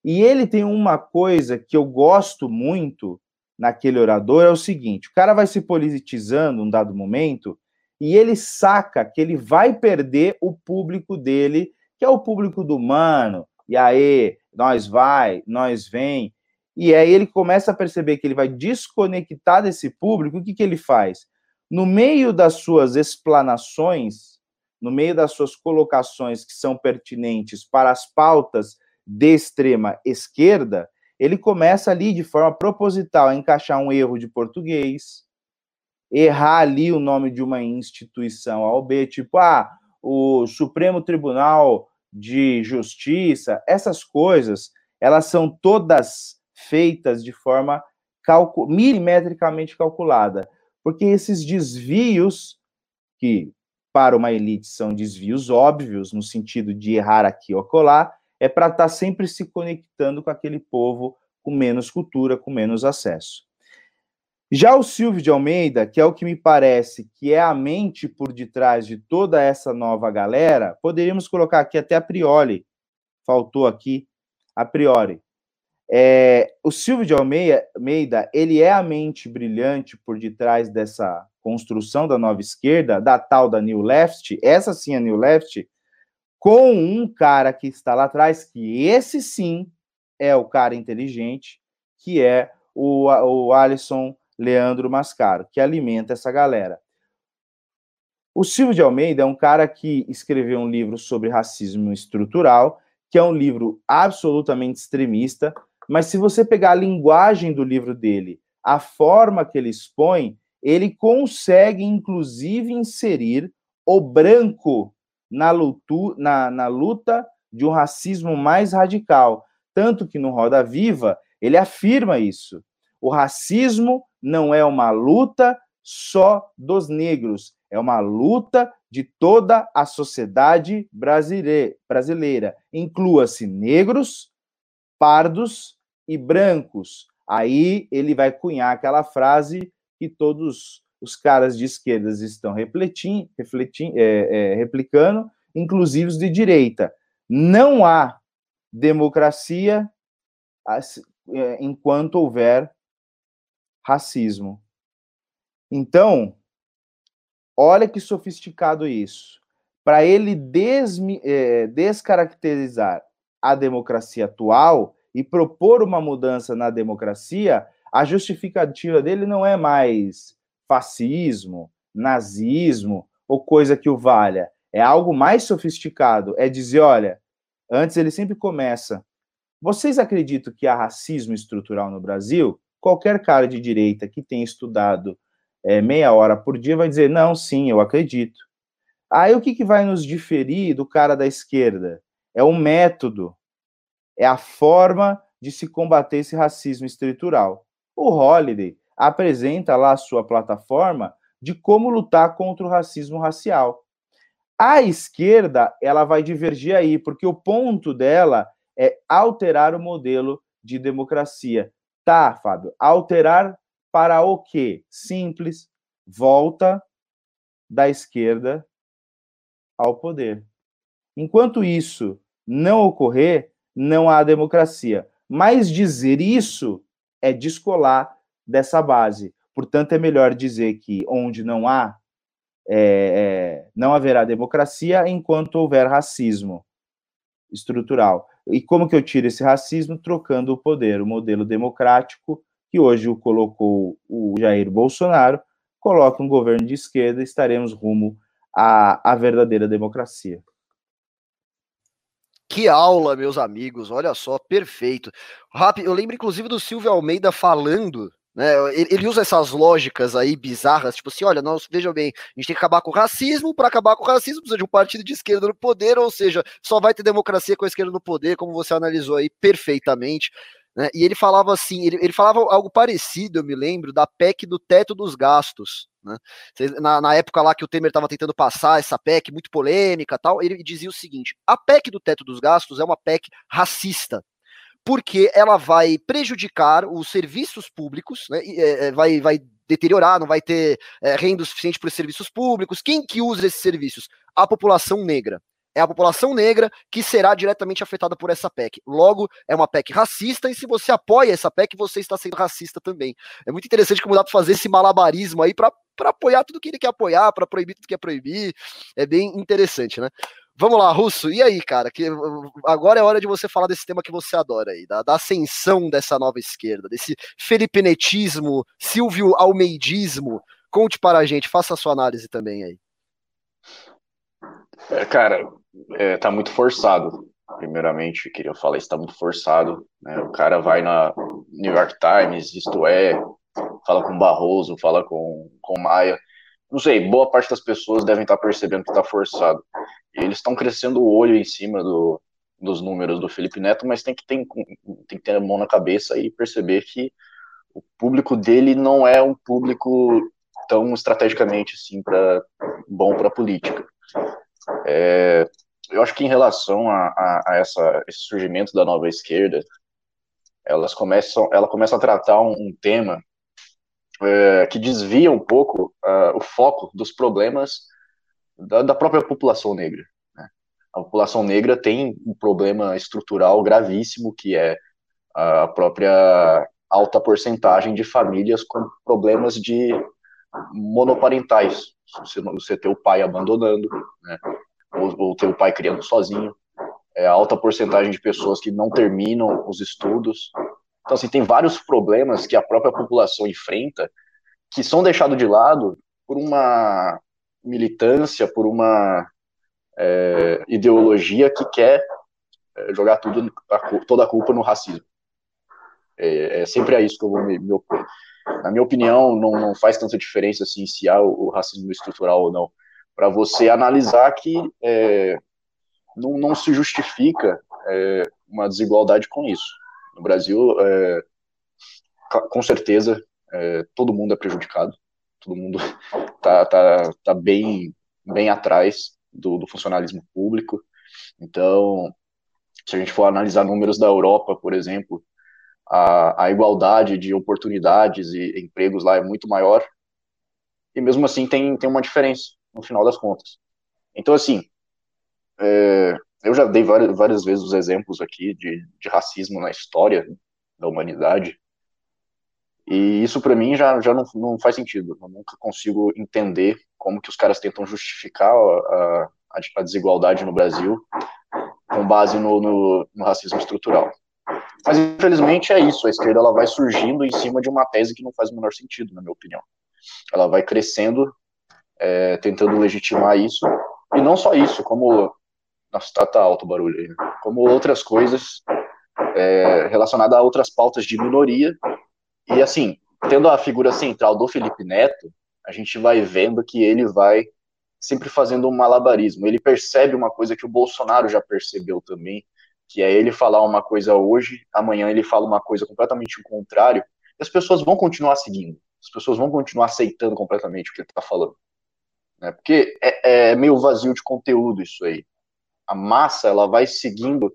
[SPEAKER 3] e ele tem uma coisa que eu gosto muito naquele orador, é o seguinte, o cara vai se politizando um dado momento, e ele saca que ele vai perder o público dele, que é o público do mano, e aí, nós vai, nós vem, e aí ele começa a perceber que ele vai desconectar desse público, o que, que ele faz? no meio das suas explanações, no meio das suas colocações que são pertinentes para as pautas de extrema esquerda, ele começa ali de forma proposital a encaixar um erro de português, errar ali o nome de uma instituição ao B, tipo, ah, o Supremo Tribunal de Justiça, essas coisas, elas são todas feitas de forma calcu milimetricamente calculada porque esses desvios, que para uma elite são desvios óbvios, no sentido de errar aqui ou acolá, é para estar tá sempre se conectando com aquele povo com menos cultura, com menos acesso. Já o Silvio de Almeida, que é o que me parece que é a mente por detrás de toda essa nova galera, poderíamos colocar aqui até a priori, faltou aqui, a priori. É, o Silvio de Almeida, ele é a mente brilhante por detrás dessa construção da nova esquerda, da tal da New Left, essa sim é a New Left, com um cara que está lá atrás, que esse sim é o cara inteligente, que é o, o Alisson Leandro Mascaro, que alimenta essa galera. O Silvio de Almeida é um cara que escreveu um livro sobre racismo estrutural, que é um livro absolutamente extremista, mas se você pegar a linguagem do livro dele, a forma que ele expõe, ele consegue, inclusive, inserir o branco na, lutu, na, na luta de um racismo mais radical. Tanto que no Roda Viva ele afirma isso. O racismo não é uma luta só dos negros, é uma luta de toda a sociedade brasileira. Inclua-se negros, pardos e brancos. Aí ele vai cunhar aquela frase que todos os caras de esquerdas estão refletindo, refletindo é, é, replicando, inclusive os de direita. Não há democracia é, enquanto houver racismo. Então, olha que sofisticado isso. Para ele é, descaracterizar a democracia atual e propor uma mudança na democracia, a justificativa dele não é mais fascismo, nazismo ou coisa que o valha. É algo mais sofisticado. É dizer, olha, antes ele sempre começa. Vocês acreditam que há racismo estrutural no Brasil? Qualquer cara de direita que tenha estudado é, meia hora por dia vai dizer: não, sim, eu acredito. Aí o que, que vai nos diferir do cara da esquerda? É o método, é a forma de se combater esse racismo estrutural. O Holiday apresenta lá a sua plataforma de como lutar contra o racismo racial. A esquerda, ela vai divergir aí, porque o ponto dela é alterar o modelo de democracia. Tá, Fábio, alterar para o quê? Simples, volta da esquerda ao poder. Enquanto isso não ocorrer, não há democracia. Mas dizer isso é descolar dessa base. Portanto, é melhor dizer que onde não há, é, é, não haverá democracia enquanto houver racismo estrutural. E como que eu tiro esse racismo? Trocando o poder, o modelo democrático que hoje o colocou o Jair Bolsonaro, coloca um governo de esquerda estaremos rumo à, à verdadeira democracia.
[SPEAKER 1] Que aula, meus amigos, olha só, perfeito. Eu lembro inclusive do Silvio Almeida falando né, ele usa essas lógicas aí bizarras, tipo assim, olha, nós, veja bem, a gente tem que acabar com o racismo, para acabar com o racismo precisa de um partido de esquerda no poder, ou seja, só vai ter democracia com a esquerda no poder, como você analisou aí perfeitamente. Né? E ele falava assim, ele, ele falava algo parecido, eu me lembro, da PEC do teto dos gastos. Né? Na, na época lá que o Temer estava tentando passar essa PEC muito polêmica tal, ele dizia o seguinte: a PEC do teto dos gastos é uma PEC racista porque ela vai prejudicar os serviços públicos, né, é, é, vai, vai deteriorar, não vai ter é, renda suficiente para os serviços públicos. Quem que usa esses serviços? A população negra é a população negra que será diretamente afetada por essa PEC. Logo, é uma PEC racista, e se você apoia essa PEC, você está sendo racista também. É muito interessante como dá para fazer esse malabarismo aí para apoiar tudo que ele quer apoiar, para proibir tudo que quer proibir. É bem interessante, né? Vamos lá, Russo, e aí, cara? Que agora é hora de você falar desse tema que você adora aí, da, da ascensão dessa nova esquerda, desse felipenetismo, Silvio Almeidismo. Conte para a gente, faça a sua análise também aí.
[SPEAKER 2] É, cara, é, tá muito forçado. Primeiramente, queria falar isso, tá muito forçado. Né? O cara vai na New York Times, isto é, fala com Barroso, fala com, com Maia. Não sei, boa parte das pessoas devem estar percebendo que tá forçado. Eles estão crescendo o olho em cima do, dos números do Felipe Neto, mas tem que, ter, tem que ter a mão na cabeça e perceber que o público dele não é um público tão estrategicamente assim para bom para política. É, eu acho que em relação a, a, a essa, esse surgimento da nova esquerda, elas começam, ela começa a tratar um, um tema é, que desvia um pouco uh, o foco dos problemas da, da própria população negra. Né? A população negra tem um problema estrutural gravíssimo, que é a própria alta porcentagem de famílias com problemas de monoparentais. Você, você ter o pai abandonando, né? ou, ou ter o pai criando sozinho, é, alta porcentagem de pessoas que não terminam os estudos. Então, assim, tem vários problemas que a própria população enfrenta que são deixados de lado por uma militância, por uma é, ideologia que quer é, jogar tudo, toda a culpa no racismo. É, é sempre a isso que eu vou me, me opor. Na minha opinião, não, não, faz tanta diferença assim, se há o, o racismo estrutural ou não para você analisar que é, não, não, se justifica é, uma desigualdade com isso. No Brasil, é, com certeza, é, todo mundo é prejudicado, todo mundo tá, tá, tá bem, bem atrás do, do funcionalismo público. Então, se a gente for analisar números da Europa, por exemplo, a, a igualdade de oportunidades e empregos lá é muito maior, e mesmo assim tem, tem uma diferença no final das contas. Então, assim, é, eu já dei várias, várias vezes os exemplos aqui de, de racismo na história da humanidade, e isso para mim já, já não, não faz sentido. Eu nunca consigo entender como que os caras tentam justificar a, a, a desigualdade no Brasil com base no, no, no, racismo estrutural. Mas infelizmente é isso. A esquerda ela vai surgindo em cima de uma tese que não faz o menor sentido, na minha opinião. Ela vai crescendo, é, tentando legitimar isso. E não só isso, como nossa, tá, tá alto o barulho aí, né? como outras coisas é, relacionadas a outras pautas de minoria e assim, tendo a figura central do Felipe Neto, a gente vai vendo que ele vai sempre fazendo um malabarismo. Ele percebe uma coisa que o Bolsonaro já percebeu também, que é ele falar uma coisa hoje, amanhã ele fala uma coisa completamente o contrário, e as pessoas vão continuar seguindo, as pessoas vão continuar aceitando completamente o que ele está falando. Né? Porque é, é, meio vazio de conteúdo isso aí. A massa, ela vai seguindo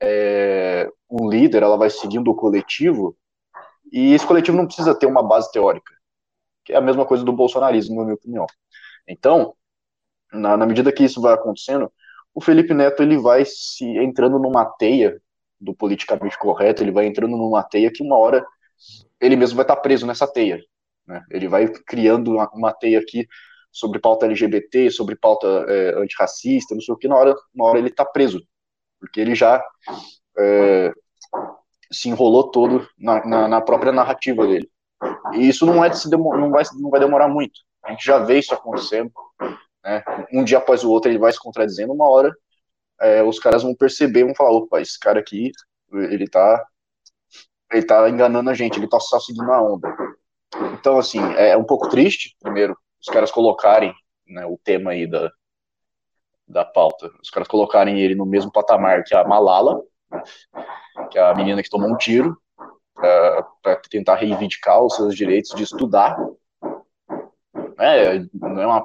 [SPEAKER 2] é, um líder, ela vai seguindo o coletivo, e esse coletivo não precisa ter uma base teórica, que é a mesma coisa do bolsonarismo, na minha opinião. Então, na, na medida que isso vai acontecendo, o Felipe Neto ele vai se entrando numa teia do politicamente correto, ele vai entrando numa teia que uma hora ele mesmo vai estar preso nessa teia. Né? Ele vai criando uma, uma teia aqui sobre pauta LGBT, sobre pauta é, antirracista, não sei o que, na hora, uma hora ele está preso, porque ele já é, se enrolou todo na, na, na, própria narrativa dele. E isso não, é de se não, vai, não vai demorar muito. A gente já vê isso acontecendo. Né? Um dia após o outro ele vai se contradizendo, uma hora é, os caras vão perceber, vão falar, opa, esse cara aqui, ele tá, ele tá enganando a gente, ele tá só seguindo a onda. Então, assim, é um pouco triste, primeiro, os caras colocarem né, o tema aí da, da pauta, os caras colocarem ele no mesmo patamar que a Malala, que é a menina que tomou um tiro para tentar reivindicar os seus direitos de estudar. É, não é uma,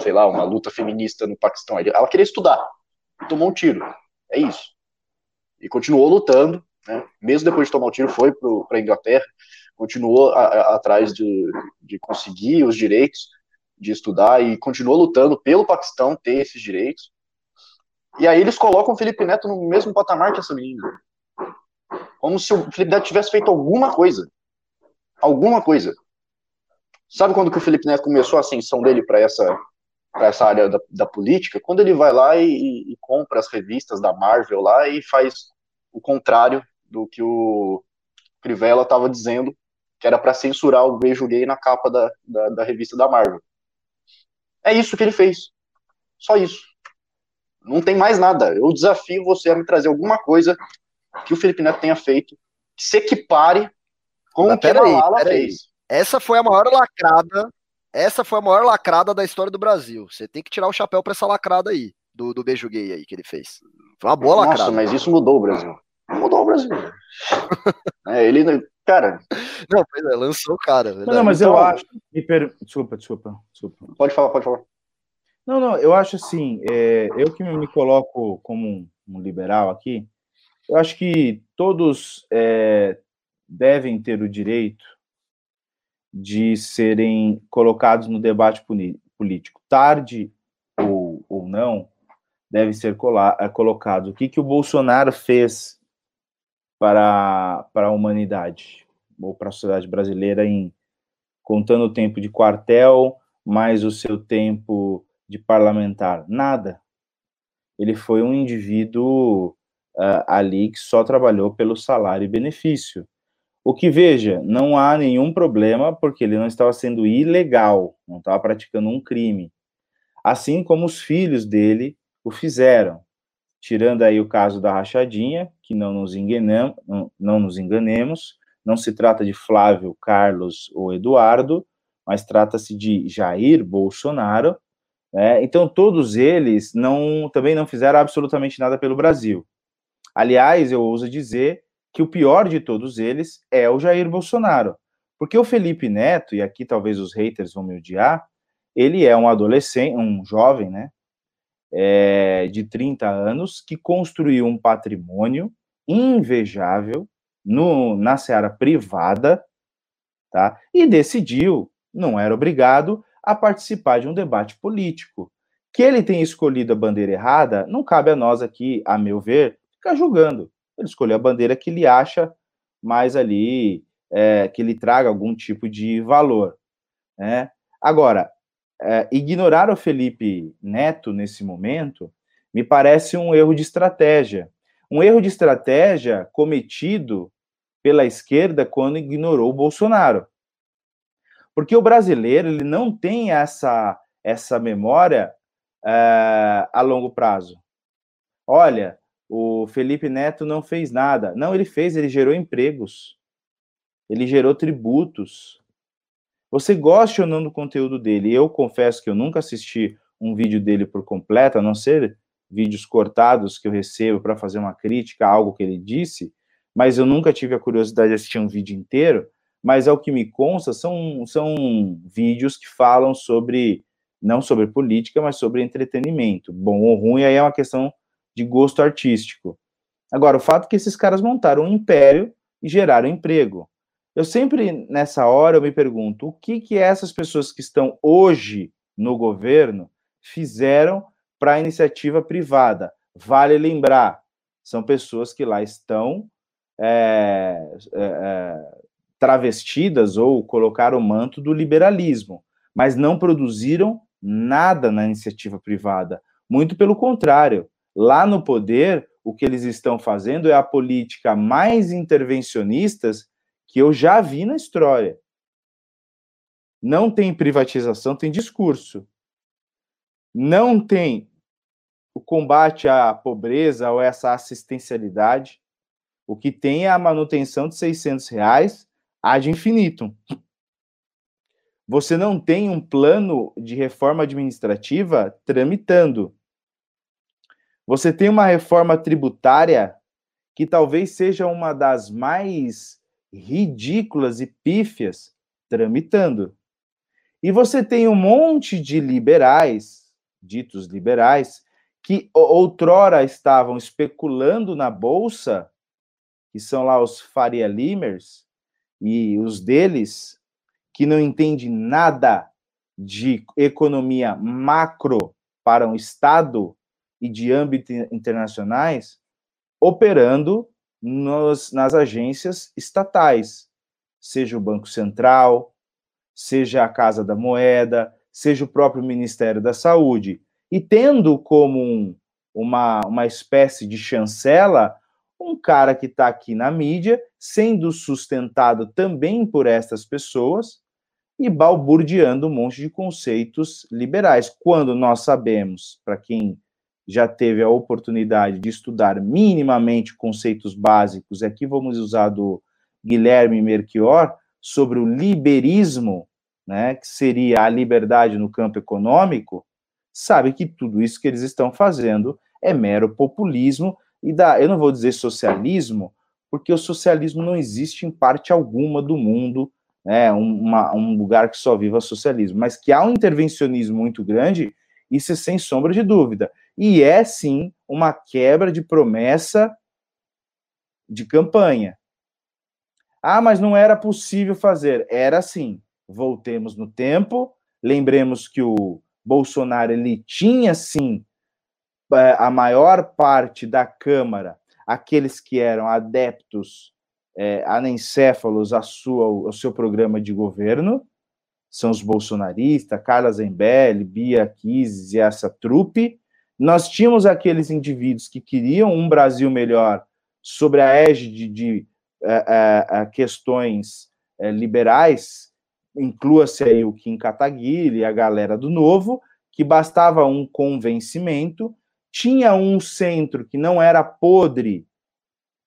[SPEAKER 2] sei lá, uma luta feminista no Paquistão. Ela queria estudar, tomou um tiro. É isso. E continuou lutando, né? mesmo depois de tomar o um tiro, foi para a Inglaterra, continuou a, a, atrás de, de conseguir os direitos de estudar e continuou lutando pelo Paquistão ter esses direitos. E aí eles colocam o Felipe Neto no mesmo patamar que essa menina. Como se o Felipe Neto tivesse feito alguma coisa. Alguma coisa. Sabe quando que o Felipe Neto começou a ascensão dele para essa, essa área da, da, política? Quando ele vai lá e, e, compra as revistas da Marvel lá e faz o contrário do que o Crivella estava dizendo, que era para censurar o beijo gay na capa da, da, da revista da Marvel. É isso que ele fez. Só isso. Não tem mais nada. Eu desafio você a me trazer alguma coisa que o Felipe Neto tenha feito que se equipare com Mas, o que a Malala fez.
[SPEAKER 1] Essa foi a maior lacrada. Essa foi a maior lacrada da história do Brasil. Você tem que tirar o chapéu para essa lacrada aí, do, do beijo gay aí que ele fez. Foi uma boa Nossa, lacrada.
[SPEAKER 2] Nossa, mas isso mudou o Brasil. Mudou o Brasil. é, ele, cara.
[SPEAKER 1] Não, pois é, lançou o cara.
[SPEAKER 3] Não, não, mas então, eu acho. Per... Desculpa, desculpa, desculpa.
[SPEAKER 2] Pode falar, pode falar.
[SPEAKER 3] Não, não, eu acho assim, é, eu que me coloco como um, um, liberal aqui, eu acho que todos é, devem ter o direito de serem colocados no debate político. Tarde ou, ou não, deve ser é, colocado. O que, que o Bolsonaro fez para, para a humanidade, ou para a sociedade brasileira, em contando o tempo de quartel, mais o seu tempo de parlamentar? Nada. Ele foi um indivíduo uh, ali que só trabalhou pelo salário e benefício. O que, veja, não há nenhum problema, porque ele não estava sendo ilegal, não estava praticando um crime. Assim como os filhos dele o fizeram. Tirando aí o caso da rachadinha, que não nos, enganamos, não, não nos enganemos, não se trata de Flávio, Carlos ou Eduardo, mas trata-se de Jair Bolsonaro, né? Então, todos eles não, também não fizeram absolutamente nada pelo Brasil. Aliás, eu ouso dizer que o pior de todos eles é o Jair Bolsonaro, Porque o Felipe Neto, e aqui talvez os haters vão me odiar, ele é um adolescente, um jovem, né? É, de 30 anos, que construiu um patrimônio invejável no, na seara privada, tá? E decidiu, não era obrigado, a participar de um debate político. Que ele tenha escolhido a bandeira errada, não cabe a nós aqui, a meu ver, ficar julgando. Ele escolheu a bandeira que ele acha mais ali, é, que ele traga algum tipo de valor. Né? Agora, é, ignorar o Felipe Neto nesse momento me parece um erro de estratégia. Um erro de estratégia cometido pela esquerda quando ignorou o Bolsonaro. Porque o brasileiro ele não tem essa, essa memória é, a longo prazo. Olha, o Felipe Neto não fez nada. Não, ele fez, ele gerou empregos. Ele gerou tributos. Você gosta ou não do conteúdo dele? Eu confesso que eu nunca assisti um vídeo dele por completo, a não ser vídeos cortados que eu recebo para fazer uma crítica a algo que ele disse, mas eu nunca tive a curiosidade de assistir um vídeo inteiro. Mas ao que me consta, são, são vídeos que falam sobre, não sobre política, mas sobre entretenimento. Bom ou ruim, aí é uma questão de gosto artístico. Agora, o fato é que esses caras montaram um império e geraram emprego. Eu sempre, nessa hora, eu me pergunto, o que que essas pessoas que estão hoje no governo fizeram para a iniciativa privada? Vale lembrar, são pessoas que lá estão é, é, é travestidas ou colocaram o manto do liberalismo, mas não produziram nada na iniciativa privada. Muito pelo contrário, Lá no poder, o que eles estão fazendo é a política mais intervencionistas que eu já vi na história. Não tem privatização, tem discurso. Não tem o combate à pobreza ou essa assistencialidade. O que tem é a manutenção de 600 reais ad infinitum. Você não tem um plano de reforma administrativa tramitando. Você tem uma reforma tributária que talvez seja uma das mais ridículas e pífias tramitando. E você tem um monte de liberais, ditos liberais, que outrora estavam especulando na bolsa, que são lá os Faria Limers, e os deles, que não entendem nada de economia macro para um Estado, e de âmbito internacionais operando nos, nas agências estatais, seja o Banco Central, seja a Casa da Moeda, seja o próprio Ministério da Saúde, e tendo como um, uma, uma espécie de chancela um cara que está aqui na mídia, sendo sustentado também por estas pessoas e balburdeando um monte de conceitos liberais, quando nós sabemos, para quem já teve a oportunidade de estudar minimamente conceitos básicos, aqui vamos usar do Guilherme Melchior, sobre o liberismo, né, que seria a liberdade no campo econômico, sabe que tudo isso que eles estão fazendo é mero populismo e da, eu não vou dizer socialismo, porque o socialismo não existe em parte alguma do mundo, né, uma, um lugar que só viva socialismo, mas que há um intervencionismo muito grande, isso é sem sombra de dúvida. E é sim uma quebra de promessa de campanha. Ah, mas não era possível fazer. Era sim. Voltemos no tempo, lembremos que o Bolsonaro ele tinha sim é, a maior parte da Câmara, aqueles que eram adeptos é, anencéfalos a sua, ao seu programa de governo, são os bolsonaristas, Carla Zembelli, Bia Kises e essa trupe, nós tínhamos aqueles indivíduos que queriam um Brasil melhor sobre a égide de, de uh, uh, questões uh, liberais, inclua-se aí o Kim Kataguiri a galera do Novo, que bastava um convencimento, tinha um centro que não era podre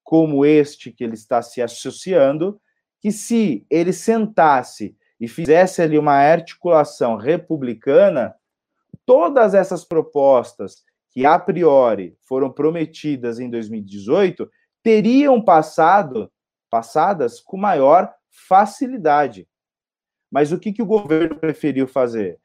[SPEAKER 3] como este que ele está se associando, que se ele sentasse e fizesse ali uma articulação republicana, todas essas propostas que a priori foram prometidas em 2018 teriam passado passadas com maior facilidade. Mas o que, que o governo preferiu fazer?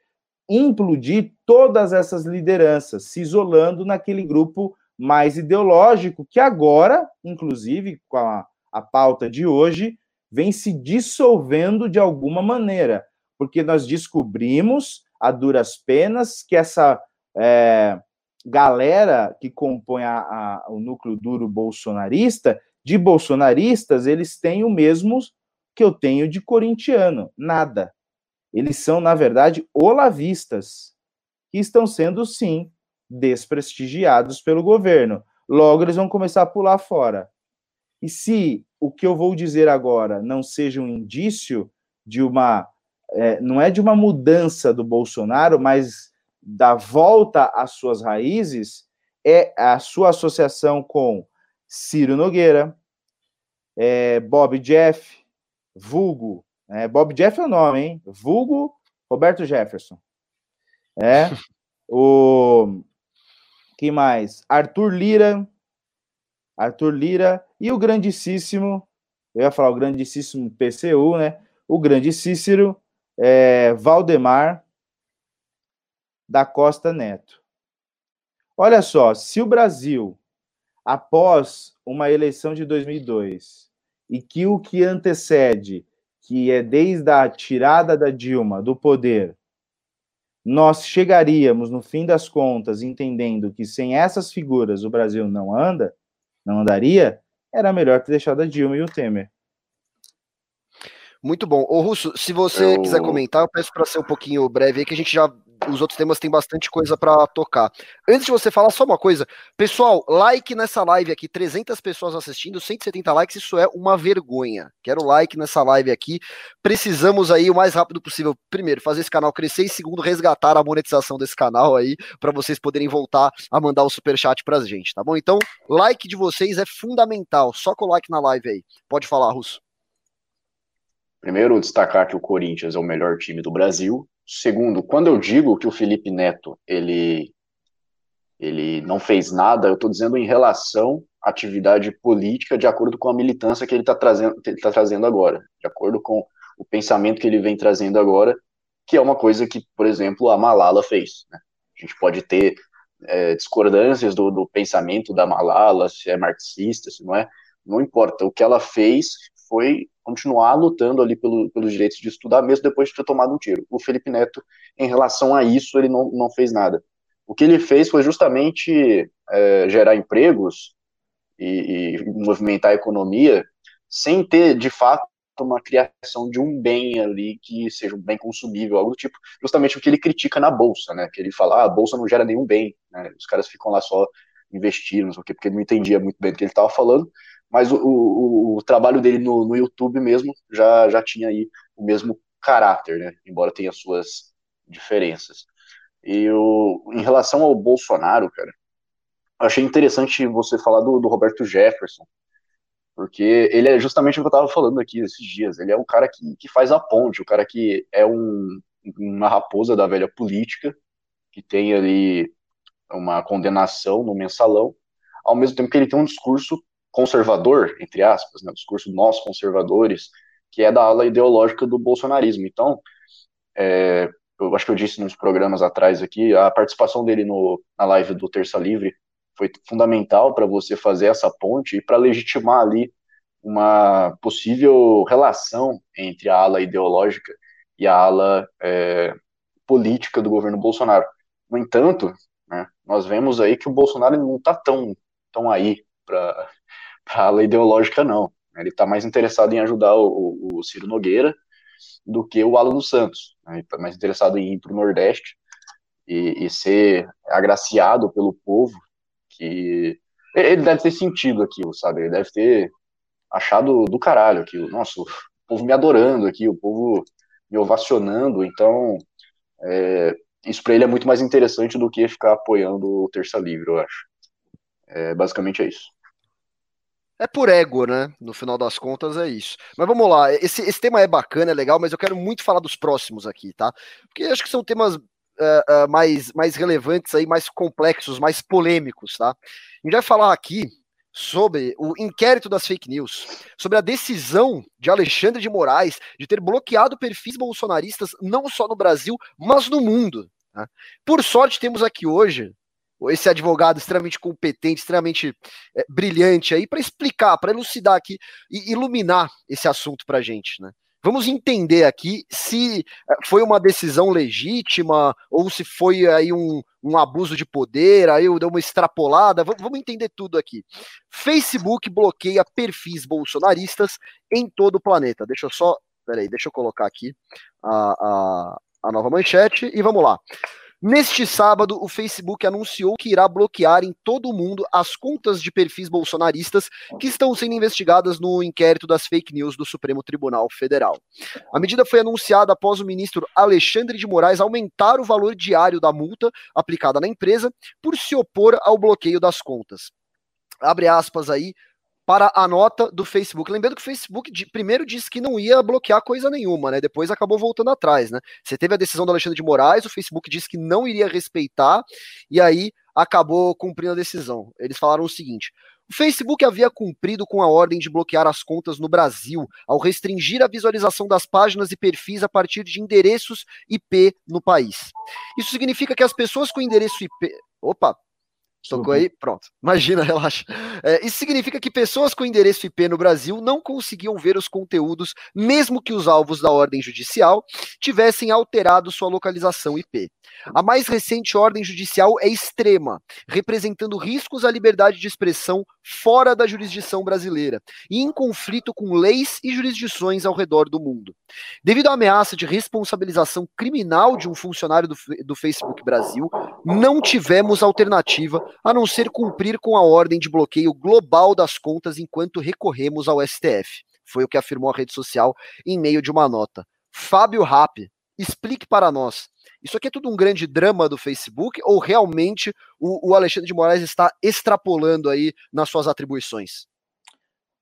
[SPEAKER 3] Implodir todas essas lideranças, se isolando naquele grupo mais ideológico, que agora, inclusive, com a, a pauta de hoje, vem se dissolvendo de alguma maneira, porque nós descobrimos a duras penas que essa é, galera que compõe a, a, o núcleo duro bolsonarista, de bolsonaristas, eles têm o mesmo que eu tenho de corintiano, nada. Eles são, na verdade, olavistas, que estão sendo, sim, desprestigiados pelo governo. Logo, eles vão começar a pular fora. E se o que eu vou dizer agora não seja um indício de uma. É, não é de uma mudança do Bolsonaro, mas da volta às suas raízes, é a sua associação com Ciro Nogueira, é, Bob Jeff, vulgo. É, Bob Jeff é o nome, hein? Vulgo Roberto Jefferson. É. O. Quem mais? Arthur Lira. Arthur Lira e o grandíssimo, eu ia falar o grandíssimo PCU, né? O grande Cícero é, Valdemar da Costa Neto. Olha só, se o Brasil, após uma eleição de 2002, e que o que antecede, que é desde a tirada da Dilma do poder, nós chegaríamos, no fim das contas, entendendo que sem essas figuras o Brasil não anda, não andaria, era melhor ter deixado a Dilma e o Temer.
[SPEAKER 1] Muito bom. Ô Russo, se você eu... quiser comentar, eu peço para ser um pouquinho breve aí, que a gente já. Os outros temas tem bastante coisa para tocar. Antes de você falar, só uma coisa. Pessoal, like nessa live aqui, 300 pessoas assistindo, 170 likes, isso é uma vergonha. Quero like nessa live aqui. Precisamos aí, o mais rápido possível, primeiro, fazer esse canal crescer e, segundo, resgatar a monetização desse canal aí, para vocês poderem voltar a mandar o super chat pra gente, tá bom? Então, like de vocês é fundamental. Só com o like na live aí. Pode falar, Russo.
[SPEAKER 2] Primeiro, destacar que o Corinthians é o melhor time do Brasil. Segundo, quando eu digo que o Felipe Neto ele, ele não fez nada, eu estou dizendo em relação à atividade política de acordo com a militância que ele está trazendo, tá trazendo agora, de acordo com o pensamento que ele vem trazendo agora, que é uma coisa que, por exemplo, a Malala fez. Né? A gente pode ter é, discordâncias do, do pensamento da Malala, se é marxista, se não é, não importa. O que ela fez foi continuar lutando ali pelo, pelos direitos de estudar, mesmo depois de ter tomado um tiro. O Felipe Neto, em relação a isso, ele não, não fez nada. O que ele fez foi justamente é, gerar empregos e, e, movimentar a economia sem ter, de fato, uma criação de um bem ali que seja um bem consumível, algo do tipo, justamente o que ele critica na Bolsa, né, que ele fala, ah, a Bolsa não gera nenhum bem, né, os caras ficam lá só investindo, não sei o quê, porque ele não entendia muito bem do que ele estava falando, mas o, o, o trabalho dele no, no, YouTube mesmo já, já tinha aí o mesmo caráter, né? Embora tenha suas diferenças. E o, em relação ao Bolsonaro, cara, achei interessante você falar do, do Roberto Jefferson, porque ele é justamente o que eu estava falando aqui esses dias. Ele é o cara que, que faz a ponte, o cara que é um, uma raposa da velha política, que tem ali uma condenação no mensalão, ao mesmo tempo que ele tem um discurso conservador, entre aspas, né, discurso nós conservadores, que é da ala ideológica do bolsonarismo. Então, é, eu acho que eu disse nos programas atrás aqui, a participação dele no, na live do Terça Livre foi fundamental para você fazer essa ponte e para legitimar ali uma possível relação entre a ala ideológica e a ala é, política do governo Bolsonaro. No entanto, né, nós vemos aí que o Bolsonaro não está tão, tão aí para para a ala ideológica, não. Ele está mais interessado em ajudar o, o, Ciro Nogueira do que o Alan Santos. Né? Ele está mais interessado em ir para o Nordeste e, e, ser agraciado pelo povo, que ele deve ter sentido aquilo, sabe? Ele deve ter achado do caralho aquilo. Nossa, o povo me adorando aqui, o povo me ovacionando. Então, é, isso para ele é muito mais interessante do que ficar apoiando o Terça Livre, eu acho. É, basicamente é isso.
[SPEAKER 1] É por ego, né? No final das contas é isso. Mas vamos lá, esse, esse tema é bacana, é legal, mas eu quero muito falar dos próximos aqui, tá? Porque acho que são temas uh, uh, mais, mais relevantes aí, mais complexos, mais polêmicos, tá? A gente vai falar aqui sobre o inquérito das fake news, sobre a decisão de Alexandre de Moraes de ter bloqueado perfis bolsonaristas não só no Brasil, mas no mundo. Tá? Por sorte, temos aqui hoje esse advogado extremamente competente, extremamente é, brilhante aí para explicar, para elucidar aqui e iluminar esse assunto para a gente, né? Vamos entender aqui se é, foi uma decisão legítima ou se foi aí um, um abuso de poder, aí uma extrapolada. Vamos entender tudo aqui. Facebook bloqueia perfis bolsonaristas em todo o planeta. Deixa eu só. Peraí, deixa eu colocar aqui a, a, a nova manchete e vamos lá. Neste sábado, o Facebook anunciou que irá bloquear em todo o mundo as contas de perfis bolsonaristas que estão sendo investigadas no inquérito das fake news do Supremo Tribunal Federal. A medida foi anunciada após o ministro Alexandre de Moraes aumentar o valor diário da multa aplicada na empresa por se opor ao bloqueio das contas. Abre aspas aí, para a nota do Facebook. Lembrando que o Facebook de, primeiro disse que não ia bloquear coisa nenhuma, né? Depois acabou voltando atrás, né? Você teve a decisão do Alexandre de Moraes, o Facebook disse que não iria respeitar, e aí acabou cumprindo a decisão. Eles falaram o seguinte: o Facebook havia cumprido com a ordem de bloquear as contas no Brasil, ao restringir a visualização das páginas e perfis a partir de endereços IP no país. Isso significa que as pessoas com endereço IP. Opa, Tocou aí? Pronto. Imagina, relaxa. É, isso significa que pessoas com endereço IP no Brasil não conseguiam ver os conteúdos, mesmo que os alvos da ordem judicial tivessem alterado sua localização IP. A mais recente ordem judicial é extrema, representando riscos à liberdade de expressão fora da jurisdição brasileira e em conflito com leis e jurisdições ao redor do mundo. Devido à ameaça de responsabilização criminal de um funcionário do, do Facebook Brasil, não tivemos alternativa a não ser cumprir com a ordem de bloqueio global das contas enquanto recorremos ao STF. Foi o que afirmou a rede social em meio de uma nota. Fábio Rapp, explique para nós. Isso aqui é tudo um grande drama do Facebook ou realmente o, o Alexandre de Moraes está extrapolando aí nas suas atribuições?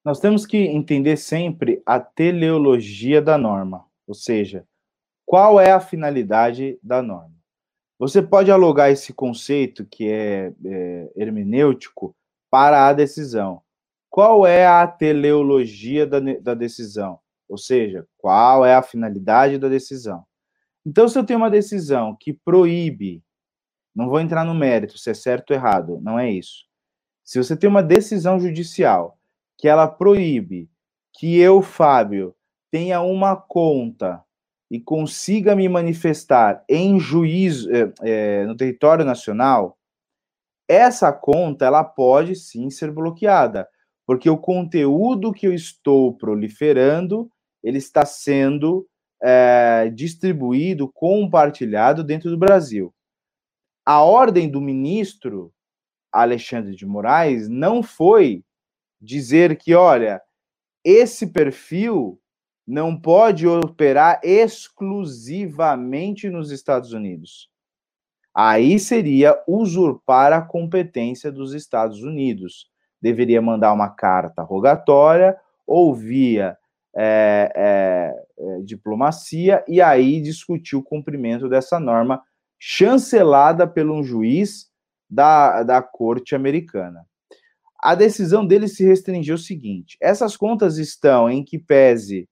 [SPEAKER 3] Nós temos que entender sempre a teleologia da norma, ou seja, qual é a finalidade da norma. Você pode alugar esse conceito que é, é hermenêutico para a decisão. Qual é a teleologia da, da decisão? Ou seja, qual é a finalidade da decisão? Então, se eu tenho uma decisão que proíbe, não vou entrar no mérito se é certo ou errado, não é isso. Se você tem uma decisão judicial que ela proíbe que eu, Fábio, tenha uma conta e consiga me manifestar em juízo é, no território nacional, essa conta ela pode sim ser bloqueada, porque o conteúdo que eu estou proliferando ele está sendo é, distribuído, compartilhado dentro do Brasil. A ordem do ministro Alexandre de Moraes não foi dizer que, olha, esse perfil não pode operar exclusivamente nos Estados Unidos. Aí seria usurpar a competência dos Estados Unidos. Deveria mandar uma carta rogatória ou via é, é, é, diplomacia e aí discutir o cumprimento dessa norma chancelada por um juiz da, da corte americana. A decisão dele se restringiu ao seguinte: essas contas estão em que pese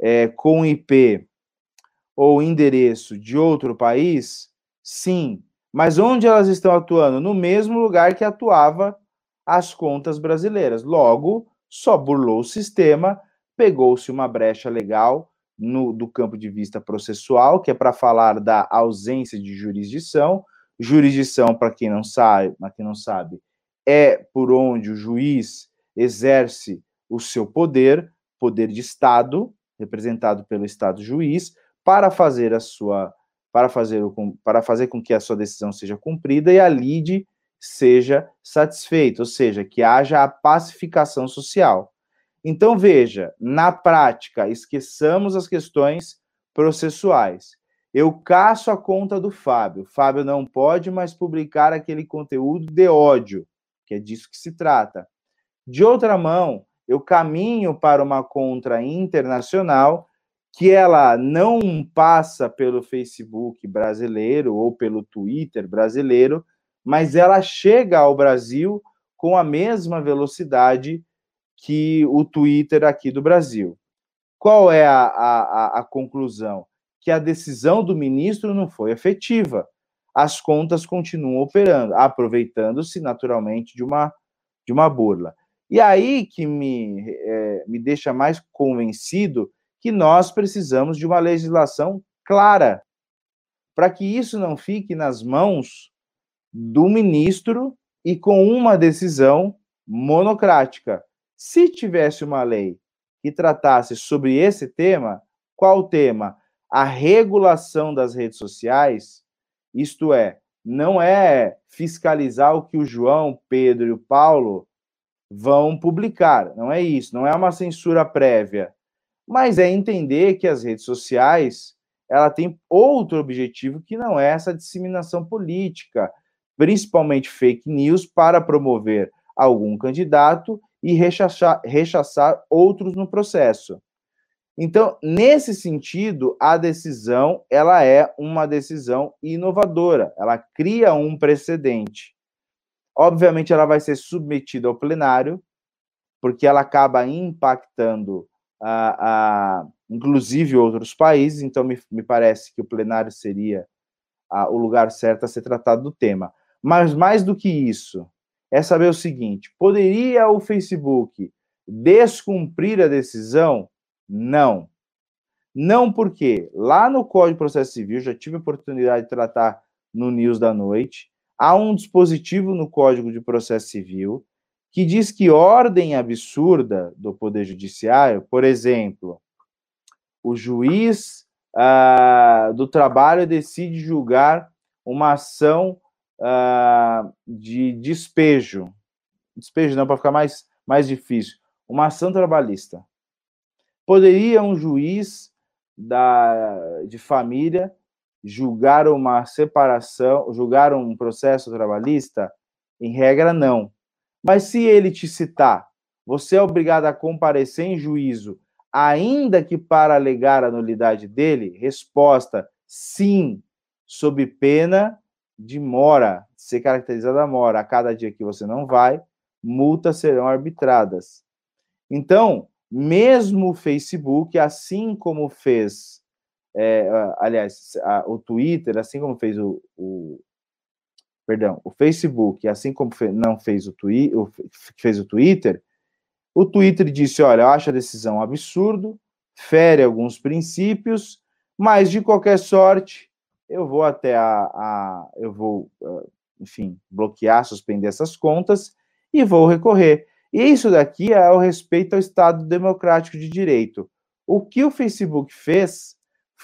[SPEAKER 3] é, com IP ou endereço de outro país? Sim. Mas onde elas estão atuando? No mesmo lugar que atuava as contas brasileiras. Logo, só burlou o sistema, pegou-se uma brecha legal no, do campo de vista processual, que é para falar da ausência de jurisdição. Jurisdição, para quem não sabe, para quem não sabe, é por onde o juiz exerce o seu poder, poder de Estado, representado pelo Estado juiz, para fazer a sua para fazer, o, para fazer com que a sua decisão seja cumprida e a lide seja satisfeita, ou seja, que haja a pacificação social. Então, veja, na prática, esqueçamos as questões processuais. Eu caço a conta do Fábio. Fábio não pode mais publicar aquele conteúdo de ódio, que é disso que se trata. De outra mão, eu caminho para uma conta internacional que ela não passa pelo Facebook brasileiro ou pelo Twitter brasileiro, mas ela chega ao Brasil com a mesma velocidade que o Twitter aqui do Brasil. Qual é a, a, a conclusão? Que a decisão do ministro não foi efetiva. As contas continuam operando, aproveitando-se naturalmente de uma, de uma burla. E aí que me, é, me deixa mais convencido que nós precisamos de uma legislação clara, para que isso não fique nas mãos do ministro e com uma decisão monocrática. Se tivesse uma lei que tratasse sobre esse tema, qual tema? A regulação das redes sociais, isto é, não é fiscalizar o que o João, Pedro e o Paulo vão publicar, não é isso, não é uma censura prévia, mas é entender que as redes sociais ela tem outro objetivo que não é essa disseminação política, principalmente fake news, para promover algum candidato e rechaçar, rechaçar outros no processo. Então, nesse sentido, a decisão ela é uma decisão inovadora, ela cria um precedente. Obviamente, ela vai ser submetida ao plenário, porque ela acaba impactando, a, a, inclusive, outros países. Então, me, me parece que o plenário seria a, o lugar certo a ser tratado do tema. Mas mais do que isso, é saber o seguinte: poderia o Facebook descumprir a decisão? Não. Não porque lá no Código de Processo Civil, já tive a oportunidade de tratar no News da Noite, há um dispositivo no Código de Processo Civil que diz que ordem absurda do Poder Judiciário, por exemplo, o juiz ah, do trabalho decide julgar uma ação uh, de despejo, despejo não, para ficar mais, mais difícil, uma ação trabalhista. Poderia um juiz da, de família julgar uma separação, julgar um processo trabalhista? Em regra, não. Mas se ele te citar, você é obrigado a comparecer em juízo, ainda que para alegar a nulidade dele? Resposta: sim, sob pena de mora, ser caracterizada a mora, a cada dia que você não vai, multas serão arbitradas. Então, mesmo o Facebook, assim como fez, é, aliás, a, o Twitter, assim como fez o, o, perdão, o Facebook, assim como fe, não fez o, twi, o, fez o Twitter, o Twitter disse, olha, eu acho a decisão absurdo, fere alguns princípios, mas de qualquer sorte, eu vou até a, a eu vou, ah, enfim, bloquear, suspender essas contas e vou recorrer. E isso daqui é o respeito ao Estado democrático de direito. O que o Facebook fez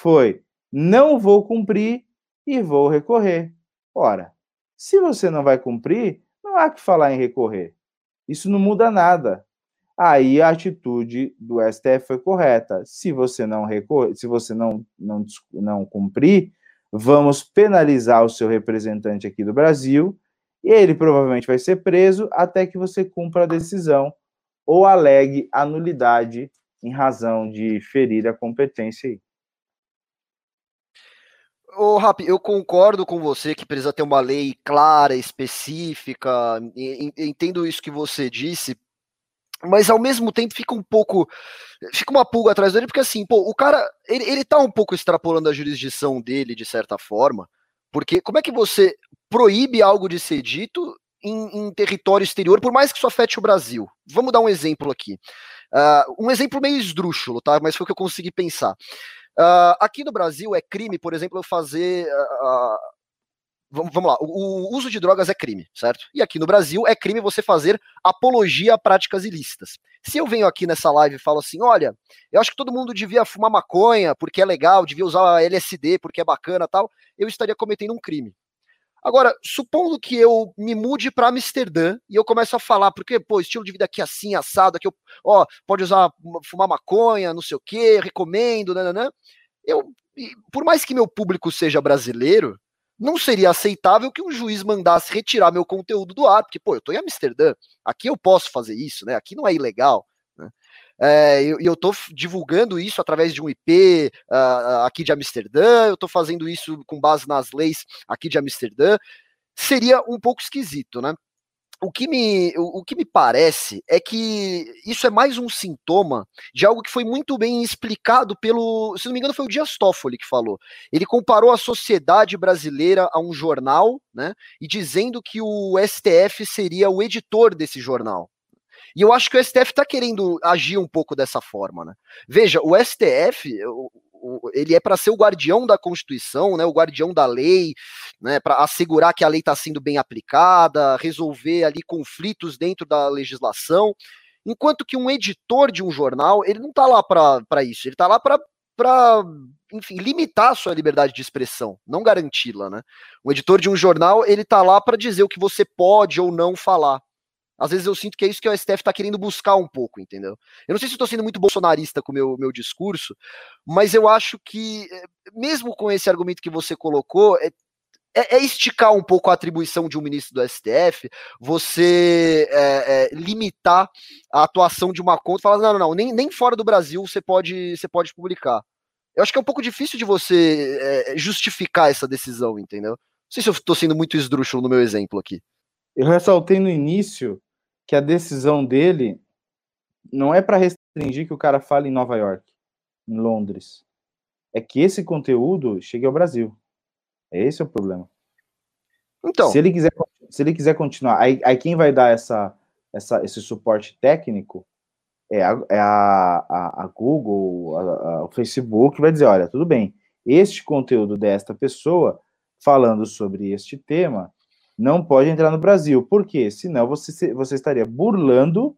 [SPEAKER 3] foi: não vou cumprir e vou recorrer. Ora, se você não vai cumprir, não há que falar em recorrer. Isso não muda nada. Aí a atitude do STF foi correta. Se você não recorrer, se você não, não, não cumprir, vamos penalizar o seu representante aqui do Brasil e ele provavelmente vai ser preso até que você cumpra a decisão ou alegue a nulidade em razão de ferir a competência aí.
[SPEAKER 1] Ô, Rap, eu concordo com você que precisa ter uma lei clara, específica. Entendo isso que você disse, mas ao mesmo tempo fica um pouco. Fica uma pulga atrás dele, porque assim, pô, o cara, ele, ele tá um pouco extrapolando a jurisdição dele, de certa forma, porque como é que você proíbe algo de ser dito em, em território exterior, por mais que isso afete o Brasil? Vamos dar um exemplo aqui. Uh, um exemplo meio esdrúxulo, tá? Mas foi o que eu consegui pensar. Uh, aqui no Brasil é crime, por exemplo, eu fazer uh, vamos, lá, o, o, uso de drogas é crime, certo? E aqui no Brasil é crime você fazer apologia a práticas ilícitas. Se eu venho aqui nessa live e falo assim, olha, eu acho que todo mundo devia fumar maconha porque é legal, devia usar LSD porque é bacana tal, eu estaria cometendo um crime. Agora, supondo que eu me mude para Amsterdã e eu começo a falar, porque, pô, estilo de vida aqui assim, assado, aqui, eu, ó, pode usar, fumar maconha, não sei o quê, recomendo, nananã. Eu, por mais que meu público seja brasileiro, não seria aceitável que um juiz mandasse retirar meu conteúdo do ar, porque, pô, eu tô em Amsterdã, aqui eu posso fazer isso, né? Aqui não é ilegal. É, e eu estou divulgando isso através de um IP uh, ah, ah, aqui de Amsterdã, eu estou fazendo isso com base nas leis aqui de Amsterdã. Seria um pouco esquisito, né? o que, me, o, o, que me parece é que isso é mais um sintoma de algo que foi muito bem explicado pelo, se não me engano, foi o Dias Toffoli que falou. Ele comparou a sociedade brasileira a um jornal, né? E dizendo que o STF seria o editor desse jornal. E eu acho que o STF está querendo agir um pouco dessa forma, né? Veja, o STF, ele é para ser o guardião da Constituição, né, o guardião da lei, né, para assegurar que a lei está sendo bem aplicada, resolver ali conflitos dentro da legislação, enquanto que um editor de um jornal, ele não está lá para isso, ele está lá para enfim, limitar a sua liberdade de expressão, não garanti-la, né? Um editor de um jornal, ele tá lá para dizer o que você pode ou não falar. Às vezes eu sinto que é isso que o STF está querendo buscar um pouco, entendeu? Eu não sei se estou sendo muito bolsonarista com o meu, meu discurso, mas eu acho que, eh, mesmo com esse argumento que você colocou, é, é, é esticar um pouco a atribuição de um ministro do STF, você é, é, limitar a atuação de uma conta falar, não, não, não, nem, nem fora do Brasil você pode, você pode publicar. Eu acho que é um pouco difícil de você é, justificar essa decisão, entendeu? Não sei se eu estou sendo muito esdrúxulo no meu exemplo aqui.
[SPEAKER 3] Eu ressaltei no início que a decisão dele não é para restringir que o cara fale em Nova York, em Londres. É que esse conteúdo chegue ao Brasil. Esse é o problema. Então, se ele quiser, se ele quiser continuar, aí, aí quem vai dar essa, essa, esse suporte técnico é a, é a, a, a Google, a, o Facebook, vai dizer, olha, tudo bem, este conteúdo desta pessoa falando sobre este tema não pode entrar no Brasil. Por quê? Senão você, você estaria burlando.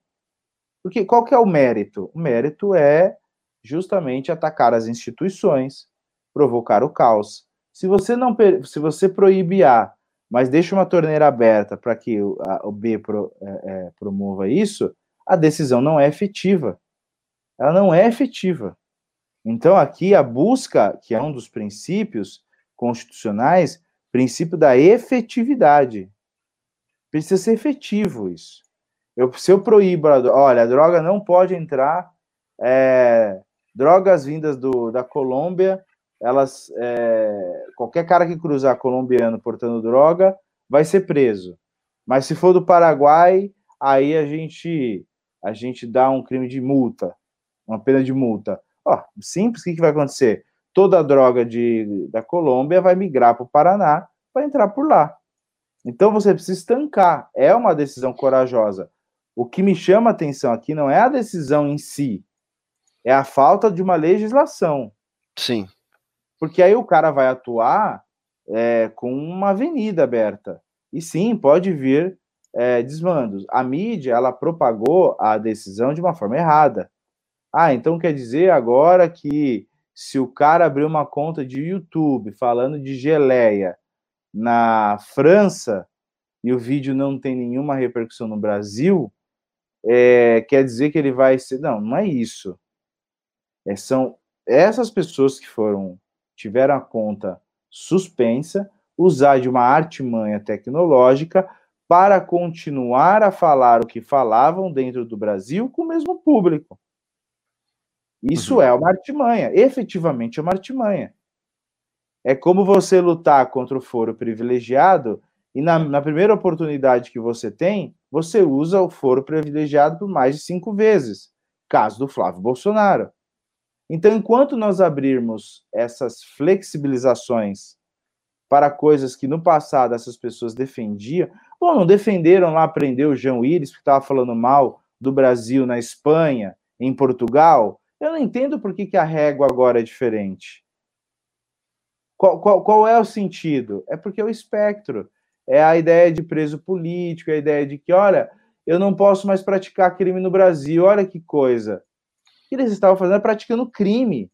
[SPEAKER 3] Porque qual que é o mérito? O mérito é justamente atacar as instituições, provocar o caos. Se você não se você proíbe A, mas deixa uma torneira aberta para que o, a, o B pro, é, é, promova isso, a decisão não é efetiva. Ela não é efetiva. Então, aqui a busca, que é um dos princípios constitucionais, princípio da efetividade. Precisa ser efetivo isso. Eu, se eu proíbo, olha, a droga não pode entrar, é, drogas vindas do, da Colômbia, elas, é, qualquer cara que cruzar colombiano portando droga vai ser preso. Mas se for do Paraguai, aí a gente a gente dá um crime de multa, uma pena de multa. Ó, simples, o que, que vai acontecer? Toda a droga de, da Colômbia vai migrar para o Paraná para entrar por lá. Então você precisa estancar. É uma decisão corajosa. O que me chama a atenção aqui não é a decisão em si, é a falta de uma legislação.
[SPEAKER 1] Sim.
[SPEAKER 3] Porque aí o cara vai atuar é, com uma avenida aberta. E sim, pode vir é, desmandos. A mídia, ela propagou a decisão de uma forma errada. Ah, então quer dizer agora que se o cara abrir uma conta de YouTube falando de geleia na França e o vídeo não tem nenhuma repercussão no Brasil, é, quer dizer que ele vai ser. Não, não é isso. É, são essas pessoas que foram tiveram a conta suspensa, usar de uma artimanha tecnológica para continuar a falar o que falavam dentro do Brasil com o mesmo público. Isso uhum. é uma artimanha, efetivamente é uma artimanha. É como você lutar contra o foro privilegiado e na, na, primeira oportunidade que você tem, você usa o foro privilegiado por mais de cinco vezes. Caso do Flávio Bolsonaro. Então, enquanto nós abrirmos essas flexibilizações para coisas que no passado essas pessoas defendiam, bom, não defenderam lá prender o João Iris, que estava falando mal do Brasil na Espanha, em Portugal, eu não entendo por que, que a régua agora é diferente. Qual, qual, qual é o sentido? É porque é o espectro. É a ideia de preso político, é a ideia de que, olha, eu não posso mais praticar crime no Brasil, olha que coisa. O que eles estavam fazendo é praticando crime.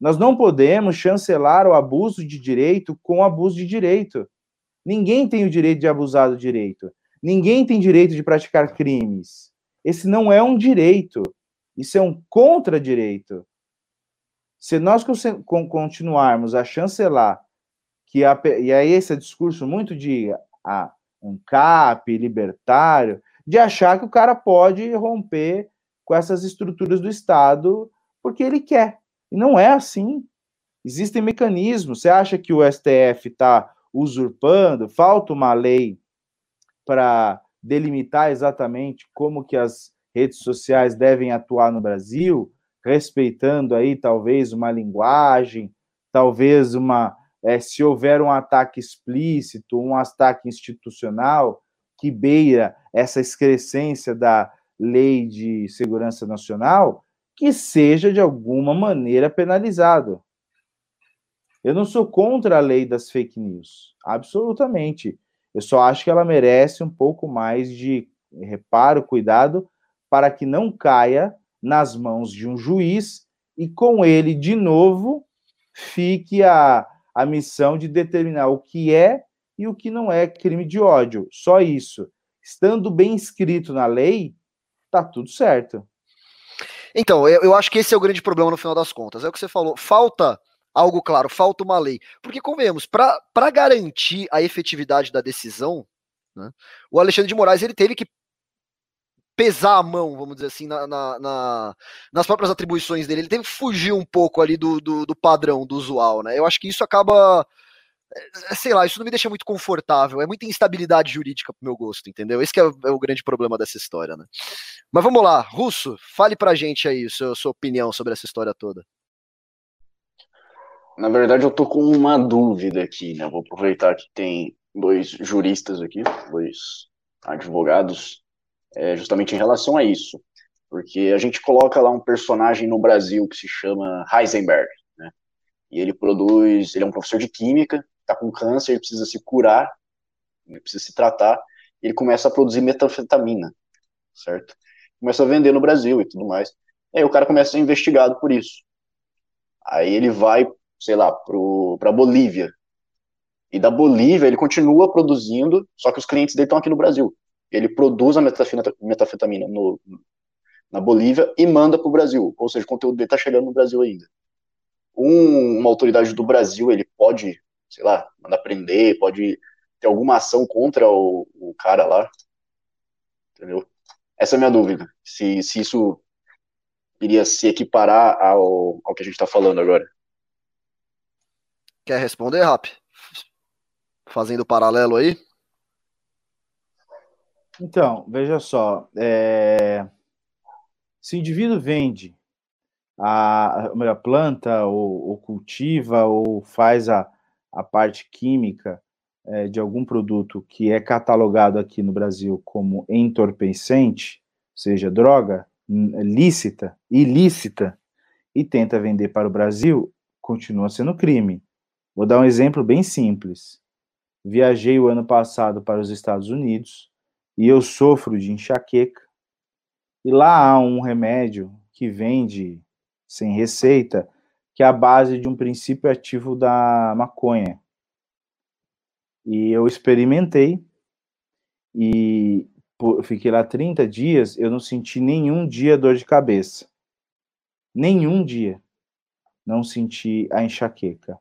[SPEAKER 3] Nós não podemos chancelar o abuso de direito com abuso de direito. Ninguém tem o direito de abusar do direito. Ninguém tem direito de praticar crimes. Esse não é um direito. Isso é um contradireito. Se nós continuarmos a chancelar que a, e aí esse discurso muito de a, um cap libertário, de achar que o cara pode romper com essas estruturas do Estado porque ele quer. E não é assim. Existem mecanismos. Você acha que o STF está usurpando? Falta uma lei para delimitar exatamente como que as redes sociais devem atuar no Brasil, respeitando aí talvez uma linguagem, talvez uma é, se houver um ataque explícito, um ataque institucional que beira essa excrescência da lei de segurança nacional, que seja de alguma maneira penalizado. Eu não sou contra a lei das fake news, absolutamente. Eu só acho que ela merece um pouco mais de reparo, cuidado, para que não caia nas mãos de um juiz e com ele, de novo, fique a, a missão de determinar o que é e o que não é crime de ódio. Só isso. Estando bem escrito na lei, tá tudo certo.
[SPEAKER 1] Então, eu, eu acho que esse é o grande problema no final das contas. É o que você falou. Falta algo claro, falta uma lei. Porque, convenhamos, para garantir a efetividade da decisão, né, o Alexandre de Moraes ele teve que pesar a mão, vamos dizer assim, na, na, na, nas próprias atribuições dele. Ele teve que fugir um pouco ali do, do, do padrão, do usual, né? Eu acho que isso acaba é, sei lá, isso não me deixa muito confortável. É muita instabilidade jurídica pro meu gosto, entendeu? Esse é o, é o, grande problema dessa história, né? Mas vamos lá, Russo, fale pra gente aí a sua, sua opinião sobre essa história toda.
[SPEAKER 2] Na verdade, eu tô com uma dúvida aqui, né? Vou aproveitar que tem dois juristas aqui, dois advogados, é, justamente em relação a isso. Porque a gente coloca lá um personagem no Brasil que se chama Heisenberg, né? E ele produz, ele é um professor de química, tá com câncer, ele precisa se curar, ele precisa se tratar, ele começa a produzir metanfetamina, certo? Começa a vender no Brasil e tudo mais. E aí o cara começa a ser investigado por isso. Aí ele vai sei lá, para a Bolívia. E da Bolívia ele continua produzindo, só que os clientes dele estão aqui no Brasil. Ele produz a metafetamina no, na Bolívia e manda para o Brasil. Ou seja, o conteúdo dele está chegando no Brasil ainda. Um, uma autoridade do Brasil, ele pode, sei lá, mandar prender, pode ter alguma ação contra o, o cara lá. Entendeu? Essa é a minha dúvida. Se, se isso iria se equiparar ao, ao que a gente está falando agora.
[SPEAKER 1] Quer responder, Rap? Fazendo paralelo aí?
[SPEAKER 3] Então, veja só. É... Se o indivíduo vende a, a planta, ou, ou, cultiva, ou faz a, a parte química é, de algum produto que é catalogado aqui no Brasil como entorpecente, seja droga lícita, ilícita, e tenta vender para o Brasil, continua sendo crime. Vou dar um exemplo bem simples. Viajei o ano passado para os Estados Unidos e eu sofro de enxaqueca. E lá há um remédio que vende sem receita, que é a base de um princípio ativo da maconha. E eu experimentei e fiquei lá 30 dias, eu não senti nenhum dia dor de cabeça. Nenhum dia. Não senti a enxaqueca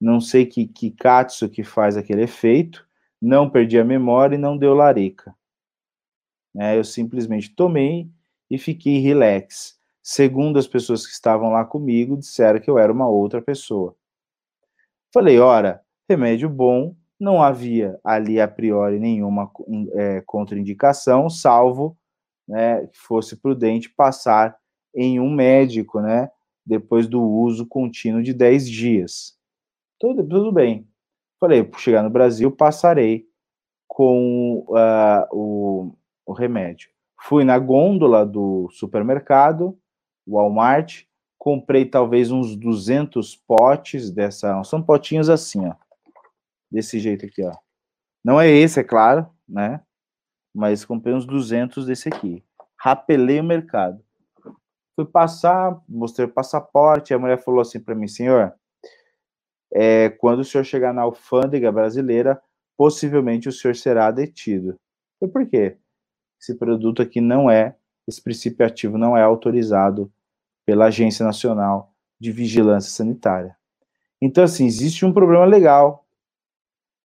[SPEAKER 3] não sei que, que katsu que faz aquele efeito, não perdi a memória e não deu larica. É, eu simplesmente tomei e fiquei relax. Segundo as pessoas que estavam lá comigo, disseram que eu era uma outra pessoa. Falei, ora, remédio bom, não havia ali a priori nenhuma é, contraindicação, salvo né, que fosse prudente passar em um médico, né, depois do uso contínuo de 10 dias. Tudo, tudo bem. Falei, chegar no Brasil, passarei com uh, o, o remédio. Fui na gôndola do supermercado, Walmart, comprei talvez uns 200 potes dessa, são potinhos assim, ó, desse jeito aqui, ó. Não é esse, é claro, né? Mas comprei uns 200 desse aqui. Rapelei o mercado. Fui passar, mostrei o passaporte, a mulher falou assim para mim, senhor, é, quando o senhor chegar na alfândega brasileira, possivelmente o senhor será detido. E por quê? Esse produto aqui não é, esse princípio ativo não é autorizado pela Agência Nacional de Vigilância Sanitária. Então, assim, existe um problema legal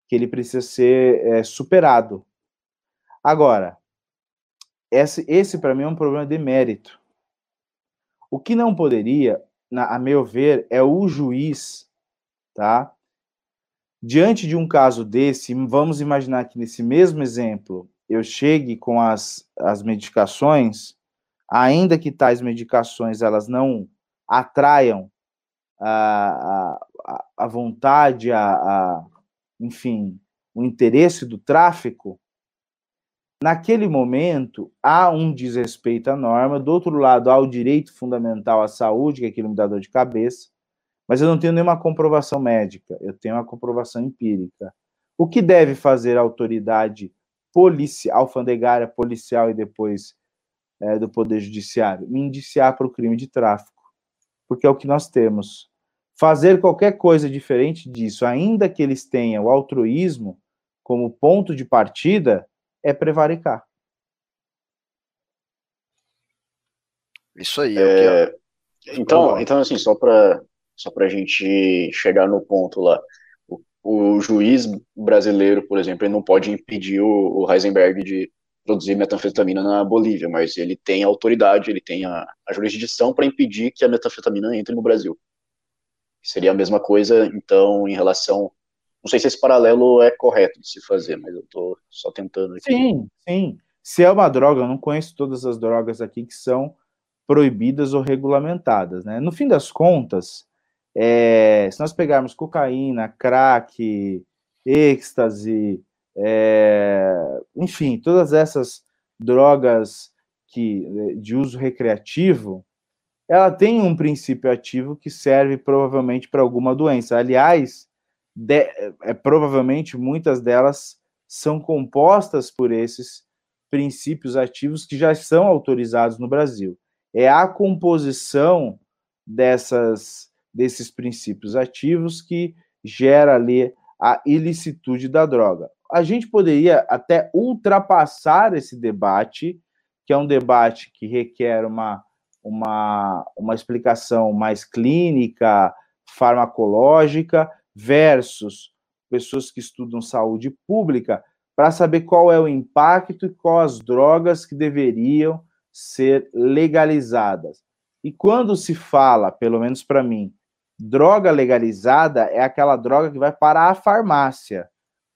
[SPEAKER 3] que ele precisa ser é, superado. Agora, esse, esse para mim é um problema de mérito. O que não poderia, na, a meu ver, é o juiz tá? Diante de um caso desse, vamos imaginar que nesse mesmo exemplo eu chegue com as, as medicações, ainda que tais medicações elas não atraiam a, a, a vontade, a, a, enfim, o interesse do tráfico, naquele momento há um desrespeito à norma, do outro lado há o direito fundamental à saúde, que é aquilo me dá dor de cabeça, mas eu não tenho nenhuma comprovação médica, eu tenho uma comprovação empírica. O que deve fazer a autoridade policial, alfandegária, policial e depois é, do Poder Judiciário? Me indiciar para o crime de tráfico, porque é o que nós temos. Fazer qualquer coisa diferente disso, ainda que eles tenham o altruísmo como ponto de partida, é prevaricar.
[SPEAKER 2] Isso aí. É, é então, então, assim, só para só a gente chegar no ponto lá. O, juiz brasileiro, por exemplo, ele não pode impedir o, o Heisenberg de produzir metanfetamina na Bolívia, mas ele tem a autoridade, ele tem a, a jurisdição para impedir que a metanfetamina entre no Brasil. Seria a mesma coisa, então, em relação. Não sei se esse paralelo é correto de se fazer, mas eu estou só tentando aqui.
[SPEAKER 3] Sim, sim. Se é uma droga, eu não conheço todas as drogas aqui que são proibidas ou regulamentadas, né? No fim das contas, é, se nós pegarmos cocaína, crack, êxtase, é, enfim, todas essas drogas que, de uso recreativo, ela tem um princípio ativo que serve provavelmente para alguma doença. Aliás, de, é, provavelmente muitas delas são compostas por esses princípios ativos que já são autorizados no Brasil. É a composição dessas, desses princípios ativos que gera ali a ilicitude da droga. A gente poderia até ultrapassar esse debate, que é um debate que requer uma uma, uma explicação mais clínica, farmacológica, versus pessoas que estudam saúde pública, para saber qual é o impacto e quais as drogas que deveriam ser legalizadas. E quando se fala, pelo menos para mim, droga legalizada é aquela droga que vai para a farmácia,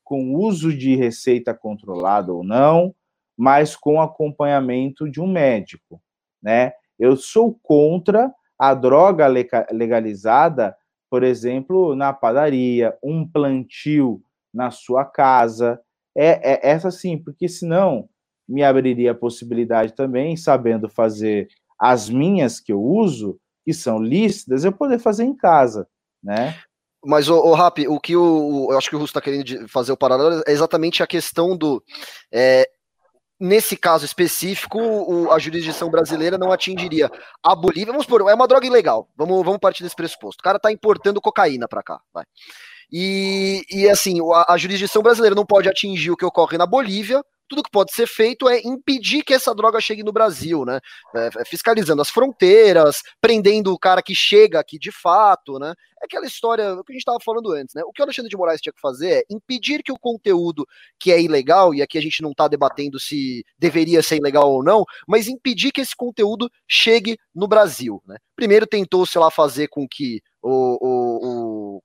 [SPEAKER 3] com uso de receita controlada ou não, mas com acompanhamento de um médico, né? Eu sou contra a droga legalizada, por exemplo, na padaria, um plantio na sua casa. É, é essa sim, porque senão me abriria a possibilidade também, sabendo fazer as minhas que eu uso, que são lícitas, eu poder fazer em casa, né?
[SPEAKER 1] Mas, o, o Rap, o que o, eu acho que o Russo está querendo fazer o paralelo é exatamente a questão do. É, nesse caso específico, o, a jurisdição brasileira não atingiria a Bolívia. Vamos supor, é uma droga ilegal. Vamos, vamos partir desse pressuposto. O cara está importando cocaína para cá. Vai. E, e assim, a, a jurisdição brasileira não pode atingir o que ocorre na Bolívia, tudo que pode ser feito é impedir que essa droga chegue no Brasil, né? É, é, fiscalizando as fronteiras, prendendo o cara que chega aqui de fato, né? É aquela história que a gente estava falando antes, né? O que o Alexandre de Moraes tinha que fazer é impedir que o conteúdo que é ilegal, e aqui a gente não está debatendo se deveria ser ilegal ou não, mas impedir que esse conteúdo chegue no Brasil, né? Primeiro tentou, sei lá, fazer com que o, o, o,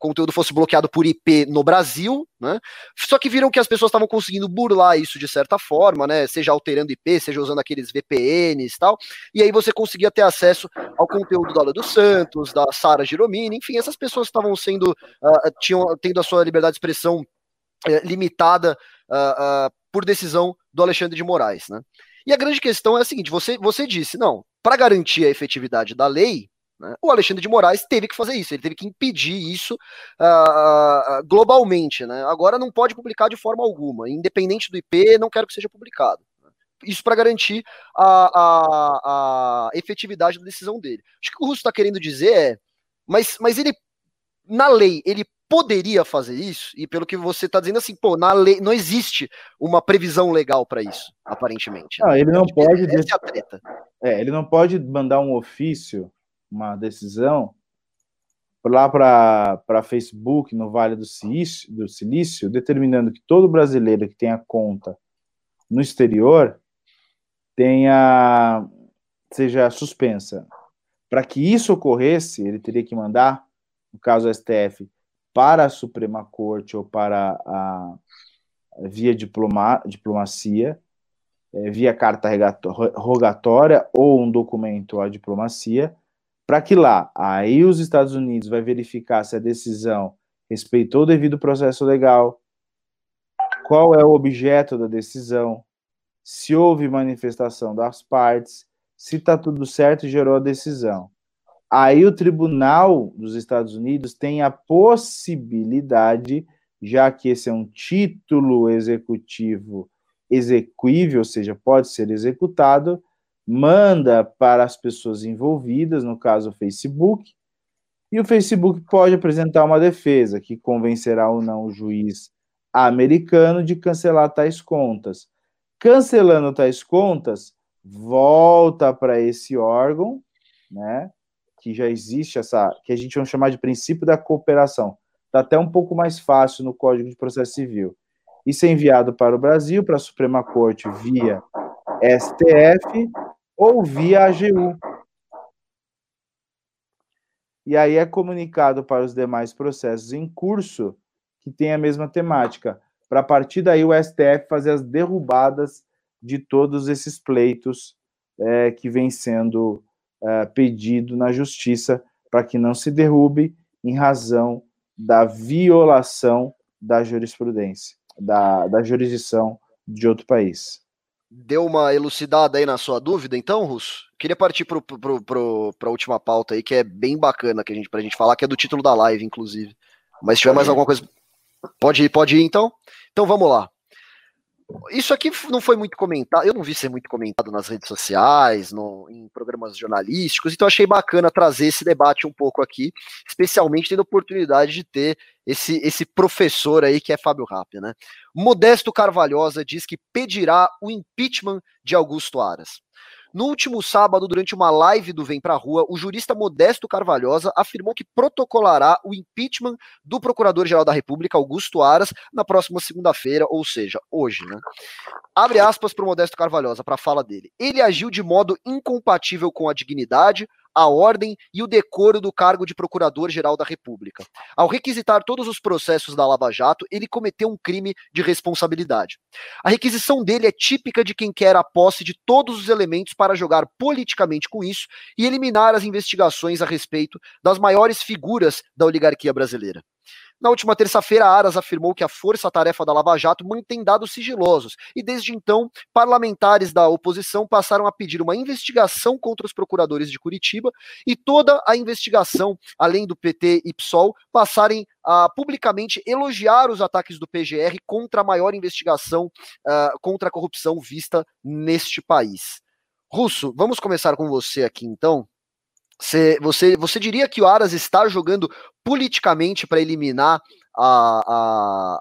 [SPEAKER 1] conteúdo fosse bloqueado por IP no Brasil, né? Só que viram que as pessoas estavam conseguindo burlar isso de certa forma, né? Seja alterando IP, seja usando aqueles VPNs e tal. E aí você conseguia ter acesso ao conteúdo da Lula dos Santos, da Sara Giromini, enfim, essas pessoas estavam sendo, uh, tinham tendo a sua liberdade de expressão uh, limitada uh, por decisão do Alexandre de Moraes, né? E a grande questão é a seguinte: você, você disse, não, para garantir a efetividade da lei, né? O Alexandre de Moraes teve que fazer isso, ele teve que impedir isso uh, globalmente. Né? Agora não pode publicar de forma alguma, independente do IP, não quero que seja publicado. Isso para garantir a, a, a, efetividade da decisão dele. Acho que o que o Russo está querendo dizer é, mas, mas ele, na lei, ele poderia fazer isso, e pelo que você está dizendo assim, pô, na lei não existe uma previsão legal para isso, aparentemente.
[SPEAKER 3] Né? Ele não pode. Essa é a treta. É, ele não pode mandar um ofício uma decisão lá para Facebook, no Vale do Silício, do Silício, determinando que todo brasileiro que tenha conta no exterior tenha seja suspensa. Para que isso ocorresse, ele teria que mandar, no caso do STF, para a Suprema Corte ou para a via diploma, diplomacia, é, via carta rogatória ou um documento à diplomacia, para que lá, aí os Estados Unidos vai verificar se a decisão respeitou o devido processo legal, qual é o objeto da decisão, se houve manifestação das partes, se está tudo certo e gerou a decisão. Aí o tribunal dos Estados Unidos tem a possibilidade, já que esse é um título executivo execuível, ou seja, pode ser executado, manda para as pessoas envolvidas, no caso o Facebook, e o Facebook pode apresentar uma defesa que convencerá ou não o juiz americano de cancelar tais contas. Cancelando tais contas, volta para esse órgão, né? Que já existe essa, que a gente vai chamar de princípio da cooperação. Está até um pouco mais fácil no Código de Processo Civil. Isso é enviado para o Brasil, para a Suprema Corte via STF ou via AGU, e aí é comunicado para os demais processos em curso que tem a mesma temática, para a partir daí o STF fazer as derrubadas de todos esses pleitos é, que vem sendo é, pedido na justiça para que não se derrube em razão da violação da jurisprudência, da, da jurisdição de outro país
[SPEAKER 1] deu uma elucidada aí na sua dúvida, então, Russo? Queria partir para a última pauta aí, que é bem bacana que a gente, pra gente falar, que é do título da live, inclusive. Mas se tiver mais alguma coisa. Pode ir, pode ir, então? Então vamos lá. Isso aqui não foi muito comentado, eu não vi ser muito comentado nas redes sociais, no, em programas jornalísticos, então achei bacana trazer esse debate um pouco aqui, especialmente tendo a oportunidade de ter esse, esse professor aí que é Fábio Rappi, né? Modesto Carvalhosa diz que pedirá o impeachment de Augusto Aras. No último sábado, durante uma live do Vem Pra Rua, o jurista Modesto Carvalhosa afirmou que protocolará o impeachment do Procurador-Geral da República, Augusto Aras, na próxima segunda-feira, ou seja, hoje, né? Abre aspas para o Modesto Carvalhosa, para a fala dele. Ele agiu de modo incompatível com a dignidade, a ordem e o decoro do cargo de Procurador-Geral da República. Ao requisitar todos os processos da Lava Jato, ele cometeu um crime de responsabilidade. A requisição dele é típica de quem quer a posse de todos os elementos para jogar politicamente com isso e eliminar as investigações a respeito das maiores figuras da oligarquia brasileira. Na última terça-feira, Aras afirmou que a força-tarefa da Lava Jato mantém dados sigilosos e, desde então, parlamentares da oposição passaram a pedir uma investigação contra os procuradores de Curitiba e toda a investigação, além do PT e PSOL, passarem a publicamente elogiar os ataques do PGR contra a maior investigação uh, contra a corrupção vista neste país. Russo, vamos começar com você aqui então. Você, você, você diria que o Aras está jogando politicamente para eliminar a, a,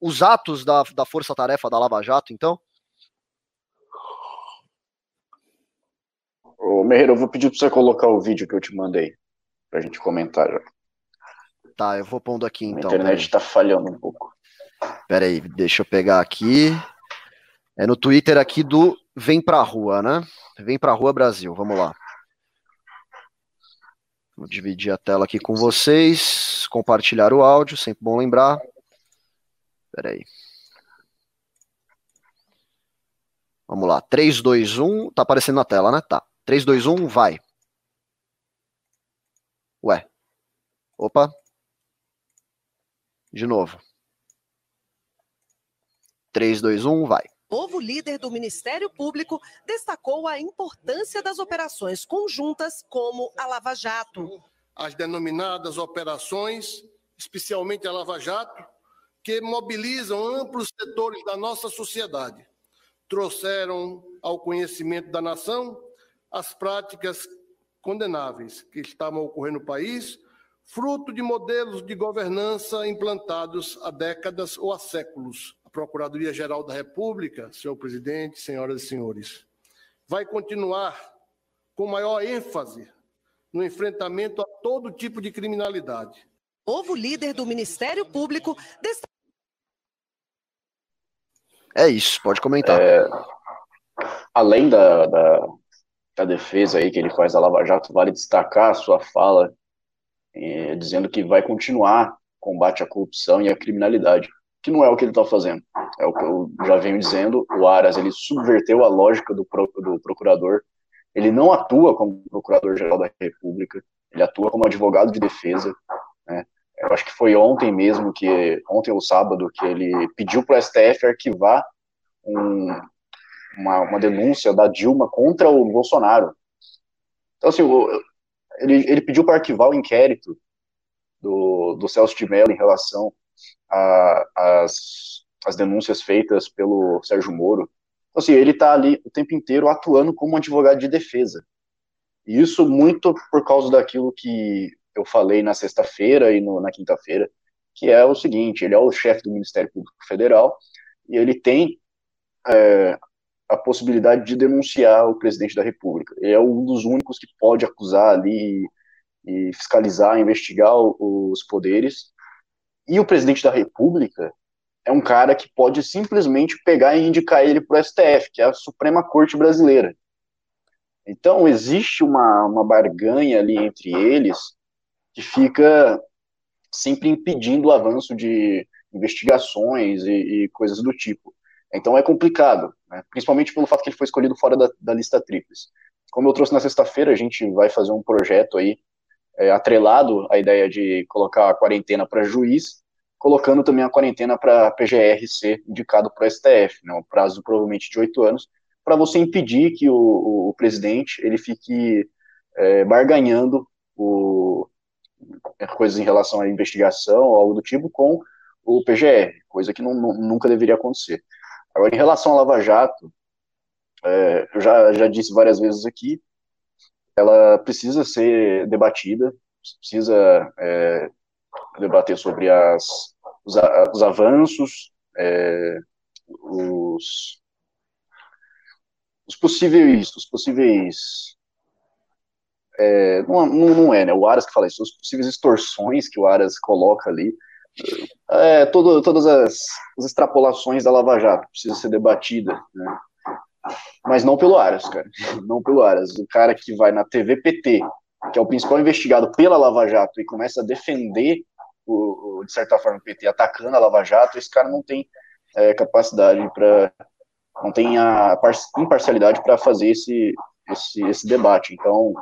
[SPEAKER 1] os atos da, da força-tarefa da Lava Jato, então?
[SPEAKER 2] Ô, Merreiro, eu vou pedir para você colocar o vídeo que eu te mandei, para a gente comentar já.
[SPEAKER 1] Tá, eu vou pondo aqui então.
[SPEAKER 2] A internet está falhando um pouco.
[SPEAKER 1] Pera aí, deixa eu pegar aqui. É no Twitter aqui do Vem Pra Rua, né? Vem Pra Rua Brasil, vamos lá. Vou dividir a tela aqui com vocês, compartilhar o áudio, sempre bom lembrar. Espera aí. Vamos lá, 3, 2, 1, tá aparecendo na tela, né? Tá. 3, 2, 1, vai. Ué. Opa. De novo. 3, 2, 1, vai
[SPEAKER 4] novo líder do Ministério Público destacou a importância das operações conjuntas como a Lava Jato.
[SPEAKER 5] As denominadas operações, especialmente a Lava Jato, que mobilizam amplos setores da nossa sociedade, trouxeram ao conhecimento da nação as práticas condenáveis que estavam ocorrendo no país, fruto de modelos de governança implantados há décadas ou há séculos Procuradoria-Geral da República, senhor presidente, senhoras e senhores, vai continuar com maior ênfase no enfrentamento a todo tipo de criminalidade.
[SPEAKER 4] Novo líder do Ministério Público.
[SPEAKER 1] É isso, pode comentar.
[SPEAKER 2] É, além da, da, da, defesa aí que ele faz da Lava Jato, vale destacar a sua fala é, dizendo que vai continuar combate à corrupção e à criminalidade que não é o que ele está fazendo. é o que eu já venho dizendo, o Aras ele subverteu a lógica do, pro, do procurador, ele não atua como procurador-geral da República, ele atua como advogado de defesa, né? Eu acho que foi ontem mesmo, que ontem ou sábado, que ele pediu para o STF arquivar um, uma, uma denúncia da Dilma contra o Bolsonaro. Então, assim, ele, ele pediu para arquivar o inquérito do, do Celso de Mello em relação às as denúncias feitas pelo Sérgio Moro. Então, assim, ele está ali o tempo inteiro atuando como advogado de defesa. E isso muito por causa daquilo que eu falei na sexta-feira e no, na quinta-feira, que é o seguinte: ele é o chefe do Ministério Público Federal e ele tem é, a possibilidade de denunciar o presidente da República. Ele é um dos únicos que pode acusar ali e fiscalizar, investigar os poderes. E o presidente da República é um cara que pode simplesmente pegar e indicar ele para o STF, que é a Suprema Corte Brasileira. Então, existe uma, uma barganha ali entre eles que fica sempre impedindo o avanço de investigações e, e coisas do tipo. Então é complicado, né? principalmente pelo fato que ele foi escolhido fora da, da lista tríplice. Como eu trouxe na sexta-feira, a gente vai fazer um projeto aí é, atrelado à ideia de colocar a quarentena para juiz, colocando também a quarentena para PGR ser indicado para o STF, né, um prazo provavelmente de oito anos, para você impedir que o, o, o, presidente ele fique é, barganhando o, coisas em relação à investigação ou algo do tipo com o PGR, coisa que não, nunca deveria acontecer. Agora, em relação à Lava Jato, é, eu já, já disse várias vezes aqui, ela precisa ser debatida, precisa é, debater sobre as, os, os avanços, é, os, os possíveis, os possíveis é, não, não, é, né? O Aras que fala isso, os possíveis extorsões que o Aras coloca ali, é, todo, todas as, as, extrapolações da Lava Jato precisa ser debatida, né? Mas não pelo Aras, cara. Não pelo Aras. O cara que vai na TV PT, que é o principal investigado pela Lava Jato, e começa a defender, o, o de certa forma, o PT atacando a Lava Jato, esse cara não tem é, capacidade para. não tem a imparcialidade para fazer esse, esse, esse debate. Então,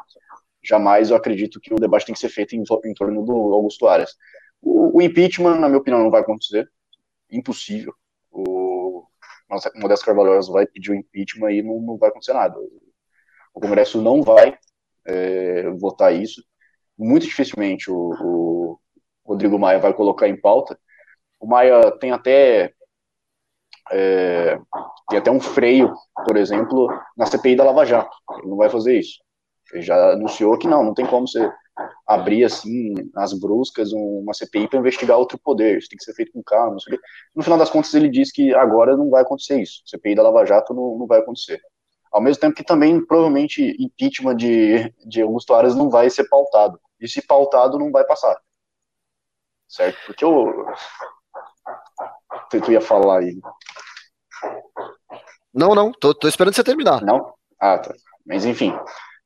[SPEAKER 2] jamais eu acredito que o debate tem que ser feito em, em torno do Augusto Aras. O, o, impeachment, na minha opinião, não vai acontecer. Impossível. Modesto Carvalho vai pedir o impeachment e não, não vai acontecer nada. O Congresso não vai é, votar isso. Muito dificilmente o, o, Rodrigo Maia vai colocar em pauta. O Maia tem até é, tem até um freio, por exemplo, na CPI da Lava Jato. Ele não vai fazer isso. Ele já anunciou que não, não tem como você abrir assim, nas bruscas, uma CPI para investigar outro poder, isso tem que ser feito com calma. No final das contas, ele diz que agora não vai acontecer isso. CPI da Lava Jato não, não vai acontecer. Ao mesmo tempo que também, provavelmente, impeachment de, de Augusto Aras não vai ser pautado. E se pautado, não vai passar. Certo? Porque eu. Tu ia falar aí.
[SPEAKER 1] Não, não, tô, tô esperando você terminar.
[SPEAKER 2] Não? Ah, tá. Mas enfim,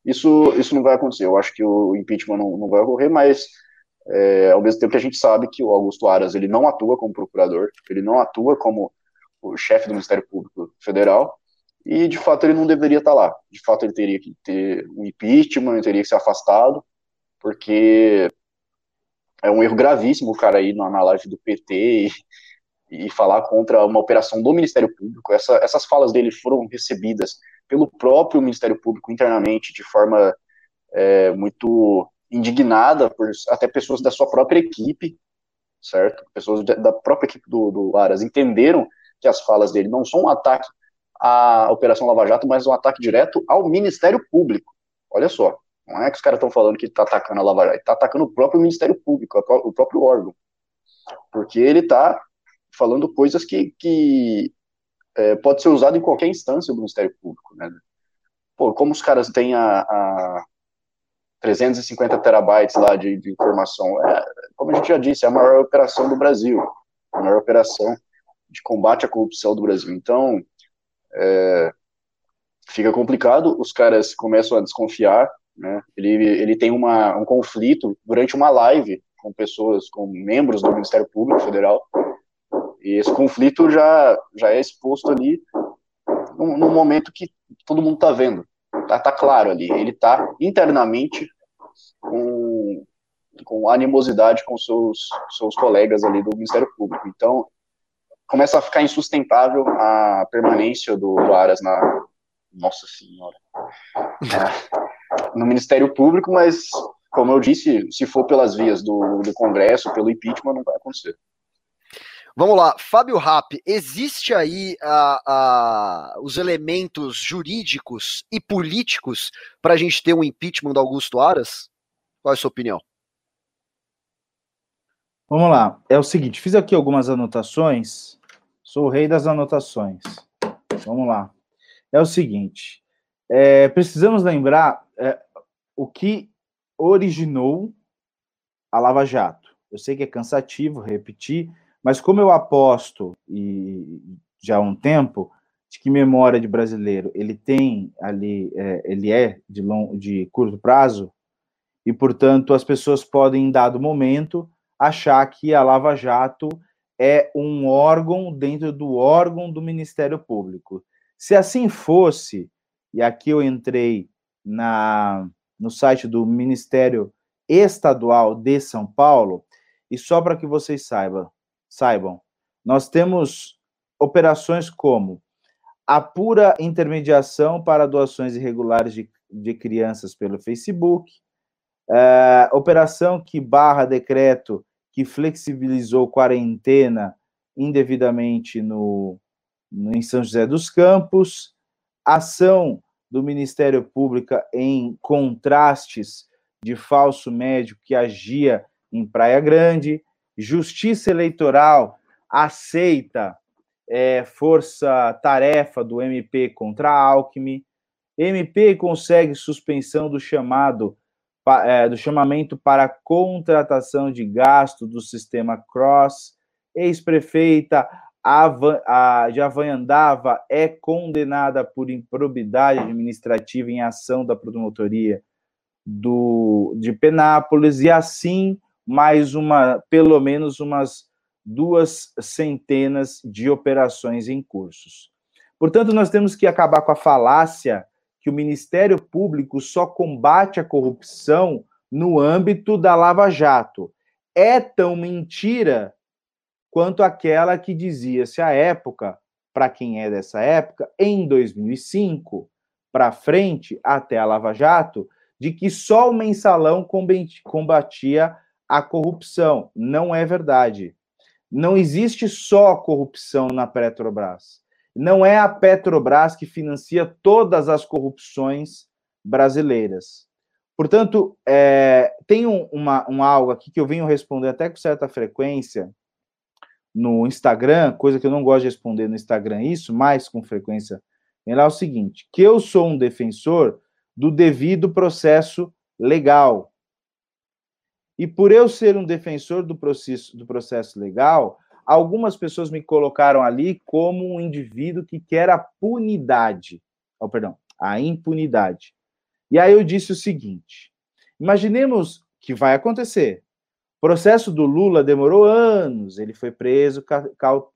[SPEAKER 2] isso, isso não vai acontecer. Eu acho que o impeachment não, não vai ocorrer, mas é, ao mesmo tempo que a gente sabe que o Augusto Aras ele não atua como procurador, ele não atua como o chefe do Ministério Público Federal, e de fato ele não deveria estar lá. De fato ele teria que ter um impeachment, ele teria que ser afastado, porque é um erro gravíssimo o cara ir na live do PT e, e falar contra uma operação do Ministério Público. Essa, essas falas dele foram recebidas pelo próprio Ministério Público internamente, de forma é, muito indignada, por até pessoas da sua própria equipe, certo? Pessoas da própria equipe do, do Aras entenderam que as falas dele não são um ataque à Operação Lava Jato, mas um ataque direto ao Ministério Público. Olha só, não é que os caras estão falando que está atacando a Lava Jato, está atacando o próprio Ministério Público, o próprio órgão. Porque ele está falando coisas que, que é, pode ser usado em qualquer instância do Ministério Público, né? Pô, como os caras têm a, a 350 terabytes lá de, de informação, é, como a gente já disse, é a maior operação do Brasil, a maior operação de combate à corrupção do Brasil. Então, é, fica complicado, os caras começam a desconfiar, né? Ele, ele tem uma, um conflito durante uma live com pessoas, com membros do Ministério Público Federal, E esse conflito já, já é exposto ali no, no momento que todo mundo está vendo. Tá, tá claro ali. Ele está internamente com, com animosidade com seus, seus colegas ali do Ministério Público. Então, começa a ficar insustentável a permanência do, do Aras na. Nossa Senhora. É, no Ministério Público, mas, como eu disse, se for pelas vias do, do Congresso, pelo impeachment, não vai acontecer.
[SPEAKER 1] Vamos lá, Fábio Rapp, existe aí a, a, os elementos jurídicos e políticos para a gente ter um impeachment do Augusto Aras? Qual é a sua opinião?
[SPEAKER 3] Vamos lá, é o seguinte, fiz aqui algumas anotações, sou o rei das anotações. Vamos lá. É o seguinte, é, precisamos lembrar é, o que originou a Lava Jato. Eu sei que é cansativo repetir, mas como eu aposto, e já há um tempo, de que memória de brasileiro ele tem ali, é, ele é de, long, de curto prazo, e, portanto, as pessoas podem, em dado momento, achar que a Lava Jato é um órgão dentro do órgão do Ministério Público. Se assim fosse, e aqui eu entrei na, no site do Ministério Estadual de São Paulo, e só para que vocês saibam, saibam, nós temos operações como a pura intermediação para doações irregulares de, de crianças pelo Facebook, uh, operação que barra decreto que flexibilizou quarentena indevidamente no, no, em São José dos Campos, ação do Ministério Público em contrastes de falso médico que agia em Praia Grande, Justiça Eleitoral aceita é, força-tarefa do MP contra a Alckmin, MP consegue suspensão do chamado é, do chamamento para contratação de gasto do sistema Cross. Ex-prefeita de Avanhandava é condenada por improbidade administrativa em ação da promotoria do, de Penápolis, e assim mais uma, pelo menos umas duas centenas de operações em cursos. Portanto, nós temos que acabar com a falácia que o Ministério Público só combate a corrupção no âmbito da Lava Jato. É tão mentira quanto aquela que dizia-se à época, para quem é dessa época, em 2005 para frente, até a Lava Jato, de que só o mensalão combatia a corrupção. Não é verdade. Não existe só corrupção na Petrobras. Não é a Petrobras que financia todas as corrupções brasileiras. Portanto, é, tem um, uma, um algo aqui que eu venho responder até com certa frequência no Instagram, coisa que eu não gosto de responder no Instagram, isso, mas com frequência, é o seguinte: que eu sou um defensor do devido processo legal. E por eu ser um defensor do processo, do processo legal, algumas pessoas me colocaram ali como um indivíduo que quer a punidade, oh, perdão, a impunidade. E aí eu disse o seguinte: imaginemos que vai acontecer. O processo do Lula demorou anos, ele foi preso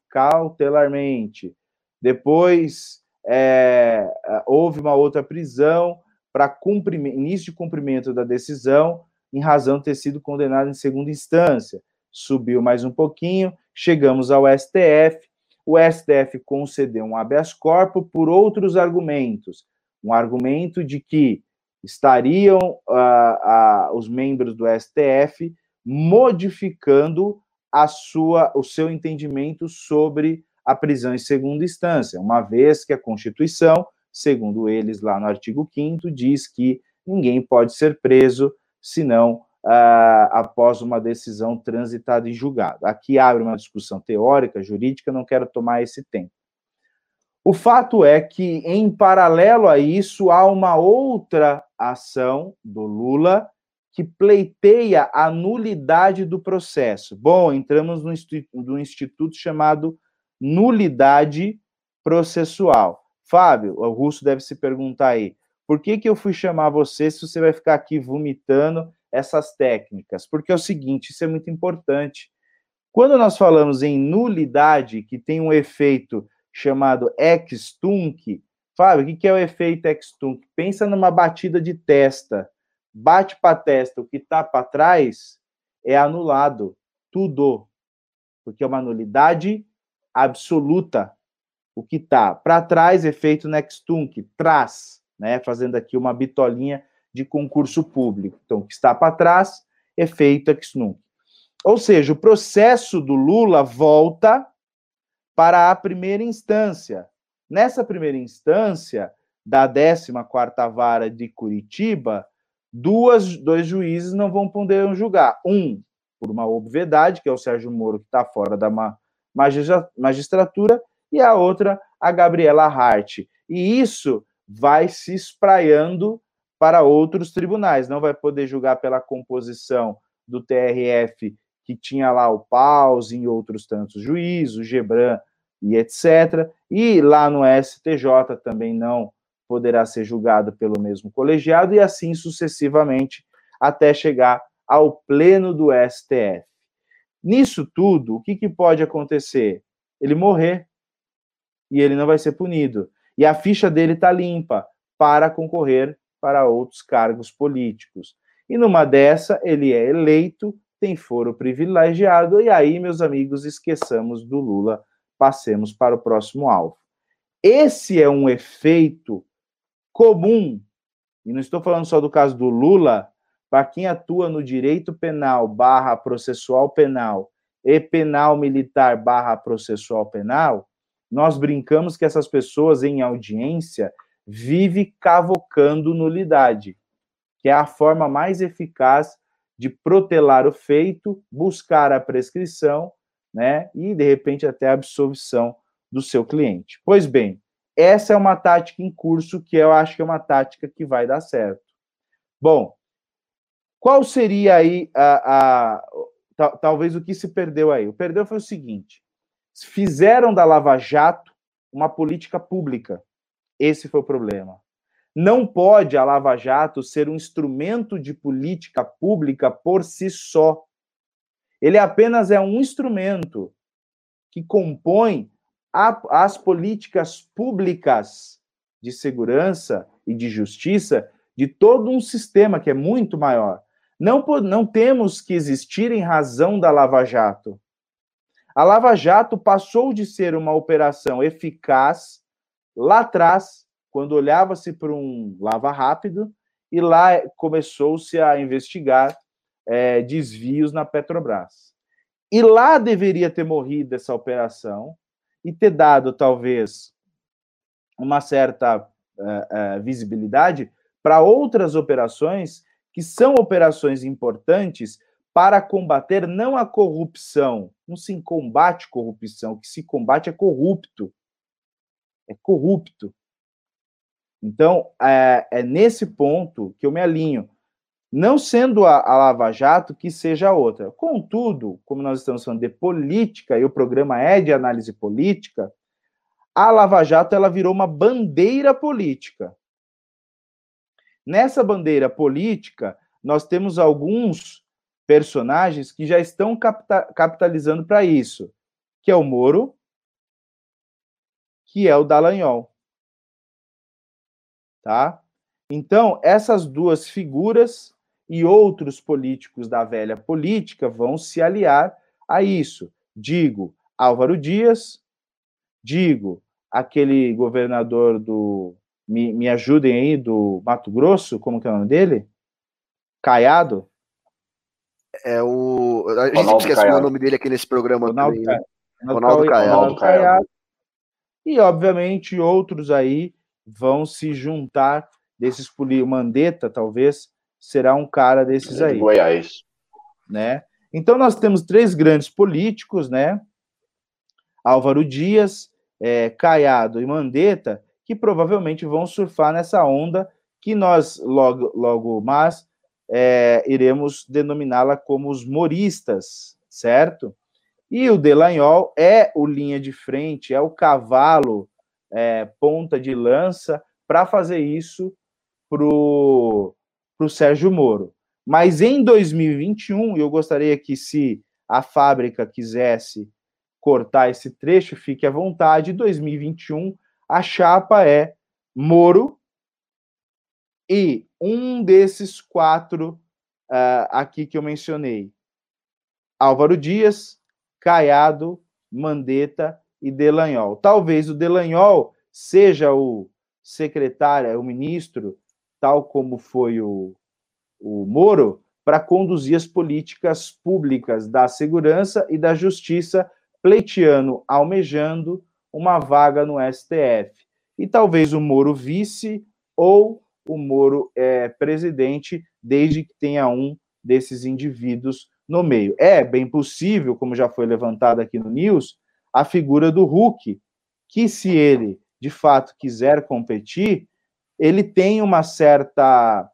[SPEAKER 3] cautelarmente. Depois é, houve uma outra prisão para início de cumprimento da decisão, em razão de ter sido condenado em segunda instância. Subiu mais um pouquinho, Chegamos ao STF, o STF concedeu um habeas corpus por outros argumentos. Um argumento de que estariam uh, uh, os membros do STF modificando a sua, o seu entendimento sobre a prisão em segunda instância, uma vez que a Constituição, segundo eles lá no artigo 5 diz que ninguém pode ser preso senão uh, após uma decisão transitada em julgado. Aqui abre uma discussão teórica, jurídica, não quero tomar esse tempo. O fato é que, em paralelo a isso, há uma outra ação do Lula que pleiteia a nulidade do processo. Bom, entramos instituto, no instituto chamado nulidade processual. Fábio, o Russo deve se perguntar aí, por que, que eu fui chamar você se você vai ficar aqui vomitando essas técnicas, porque é o seguinte, isso é muito importante. Quando nós falamos em nulidade, que tem um efeito chamado ex-tunc, Fábio, o que é o efeito ex-tunc? Pensa numa batida de testa. Bate para a testa, o que está para trás é anulado. Tudo. Porque é uma nulidade absoluta. O que está para trás, efeito Nextunc, traz, né? Fazendo aqui uma bitolinha de concurso público. Então, o que está para trás, efeito Nextunc. Ou seja, o processo do Lula volta para a primeira instância. Nessa primeira instância, da 14ª Vara de Curitiba, duas, dois juízes não vão poder julgar. Um, por uma obviedade, que é o Sérgio Moro, que está fora da magistratura, e a outra, a Gabriela Hart. E isso vai se espraiando para outros tribunais. Não vai poder julgar pela composição do TRF, que tinha lá o Paus e outros tantos juízes, o Gebran e etc. E lá no STJ também não poderá ser julgado pelo mesmo colegiado, e assim sucessivamente, até chegar ao pleno do STF. Nisso tudo, o que, que pode acontecer? Ele morrer e ele não vai ser punido. E a ficha dele está limpa para concorrer para outros cargos políticos. E numa dessa, ele é eleito, tem foro privilegiado, e aí, meus amigos, esqueçamos do Lula, passemos para o próximo alvo. Esse é um efeito comum, e não estou falando só do caso do Lula, para quem atua no direito penal barra processual penal e penal militar barra processual penal, nós brincamos que essas pessoas em audiência vivem cavocando nulidade, que é a forma mais eficaz de protelar o feito, buscar a prescrição, né, e de repente até a absolvição do seu cliente. Pois bem, essa é uma tática em curso que eu acho que é uma tática que vai dar certo. Bom, qual seria aí a, a, talvez o que se perdeu aí? O perdeu foi o seguinte: fizeram da Lava Jato uma política pública. Esse foi o problema. Não pode a Lava Jato ser um instrumento de política pública por si só. Ele apenas é um instrumento que compõe a, as políticas públicas de segurança e de justiça de todo um sistema que é muito maior. Não, não temos que existir em razão da Lava Jato. A Lava Jato passou de ser uma operação eficaz lá atrás, quando olhava-se para um lava rápido, e lá começou-se a investigar é, desvios na Petrobras. E lá deveria ter morrido essa operação e ter dado, talvez, uma certa uh, uh, visibilidade para outras operações que são operações importantes para combater não a corrupção, não se combate corrupção, o que se combate é corrupto. É corrupto. Então, é, é nesse ponto que eu me alinho. Não sendo a, a Lava Jato que seja outra. Contudo, como nós estamos falando de política, e o programa é de análise política, a Lava Jato ela virou uma bandeira política. Nessa bandeira política, nós temos alguns personagens que já estão capitalizando para isso, que é o Moro, que é o Dallagnol. Tá? Então, essas duas figuras e outros políticos da velha política vão se aliar a isso. Digo Álvaro Dias, digo aquele governador do me, me ajudem aí, do Mato Grosso, como que é o nome dele? Caiado?
[SPEAKER 1] É o. A gente Ronaldo esquece Caiado. o nome dele aqui nesse programa
[SPEAKER 3] Ronaldo, também, né? Ronaldo, Caiado. Ronaldo Caiado. E, obviamente, outros aí vão se juntar desses políticos. Mandetta, talvez, será um cara desses aí.
[SPEAKER 2] Goiás.
[SPEAKER 3] Né? Então, nós temos três grandes políticos, né? Álvaro Dias, é, Caiado e Mandetta, que provavelmente vão surfar nessa onda que nós logo, logo mais é, iremos denominá-la como os moristas, certo? E o Delanhol é o linha de frente, é o cavalo é, ponta de lança para fazer isso para o Sérgio Moro. Mas em 2021, eu gostaria que, se a fábrica quisesse cortar esse trecho, fique à vontade. 2021, a chapa é Moro e um desses quatro uh, aqui que eu mencionei: Álvaro Dias, Caiado, Mandetta e Delanhol. Talvez o Delanhol seja o secretário, o ministro, tal como foi o, o Moro, para conduzir as políticas públicas da segurança e da justiça, pleiteando, almejando uma vaga no STF. E talvez o Moro vice ou o Moro é, presidente, desde que tenha um desses indivíduos no meio. É bem possível, como já foi levantado aqui no News, a figura do Hulk, que se ele de fato quiser competir, ele tem uma certa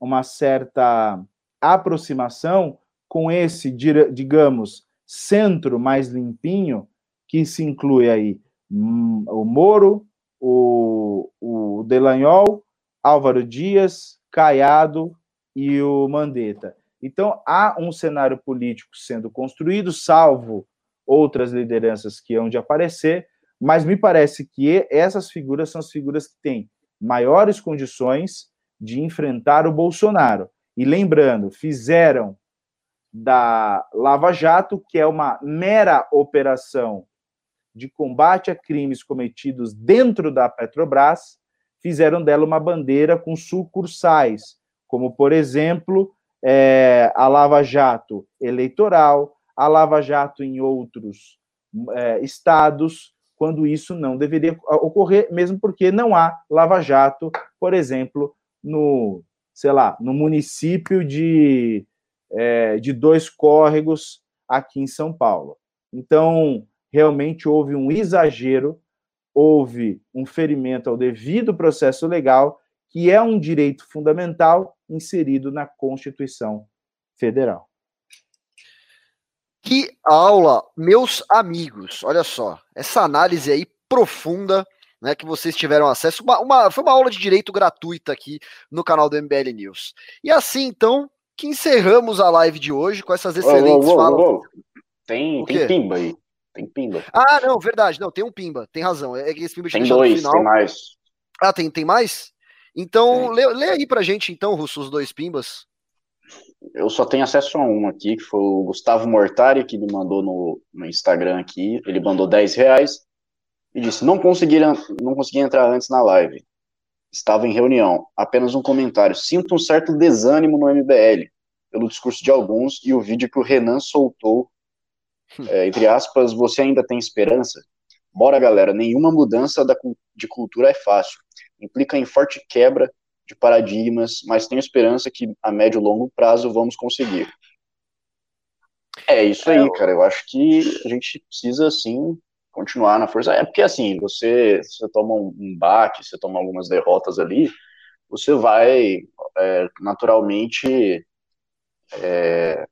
[SPEAKER 3] uma certa aproximação com esse, digamos, centro mais limpinho, que se inclui aí hum, o Moro, o, o Delanhol, Álvaro Dias, Caiado e o Mandetta. Então, há um cenário político sendo construído, salvo outras lideranças que hão de aparecer, mas me parece que essas figuras são as figuras que têm maiores condições de enfrentar o Bolsonaro. E lembrando, fizeram da Lava Jato, que é uma mera operação de combate a crimes cometidos dentro da Petrobras, fizeram dela uma bandeira com sucursais, como, por exemplo, é, a Lava Jato eleitoral, a Lava Jato em outros é, estados, quando isso não deveria ocorrer, mesmo porque não há Lava Jato, por exemplo, no, sei lá, no município de, é, de dois córregos aqui em São Paulo. Então, realmente houve um exagero houve um ferimento ao devido processo legal, que é um direito fundamental inserido na Constituição Federal.
[SPEAKER 1] Que aula, meus amigos. Olha só, essa análise aí profunda, né, que vocês tiveram acesso. Uma, uma, foi uma aula de direito gratuita aqui no canal do MBL News. E assim, então, que encerramos a live de hoje com essas excelentes oh, oh, oh, falas.
[SPEAKER 2] Tem, tem pimba aí. Tem pimba.
[SPEAKER 1] Ah, não, verdade. Não, tem um pimba. Tem razão. É que esse pimba
[SPEAKER 2] tem dois, tem mais.
[SPEAKER 1] Ah, tem, tem mais? Então, lê, lê, aí pra gente, então, Russo, os dois pimbas.
[SPEAKER 2] Eu só tenho acesso a um aqui, que foi o Gustavo Mortari, que me mandou no, no Instagram aqui. Ele mandou 10 reais e disse: não consegui, não consegui entrar antes na live. Estava em reunião. Apenas um comentário. Sinto um certo desânimo no MBL, pelo discurso de alguns e o vídeo que o Renan soltou é, entre aspas, você ainda tem esperança? Bora, galera, nenhuma mudança da, de cultura é fácil. Implica em forte quebra de paradigmas, mas tenho esperança que a médio e longo prazo vamos conseguir. É isso aí, é, cara. Eu acho que a gente precisa, sim, continuar na força. É porque, assim, você, você toma um, um baque, você toma algumas derrotas ali, você vai é, naturalmente é,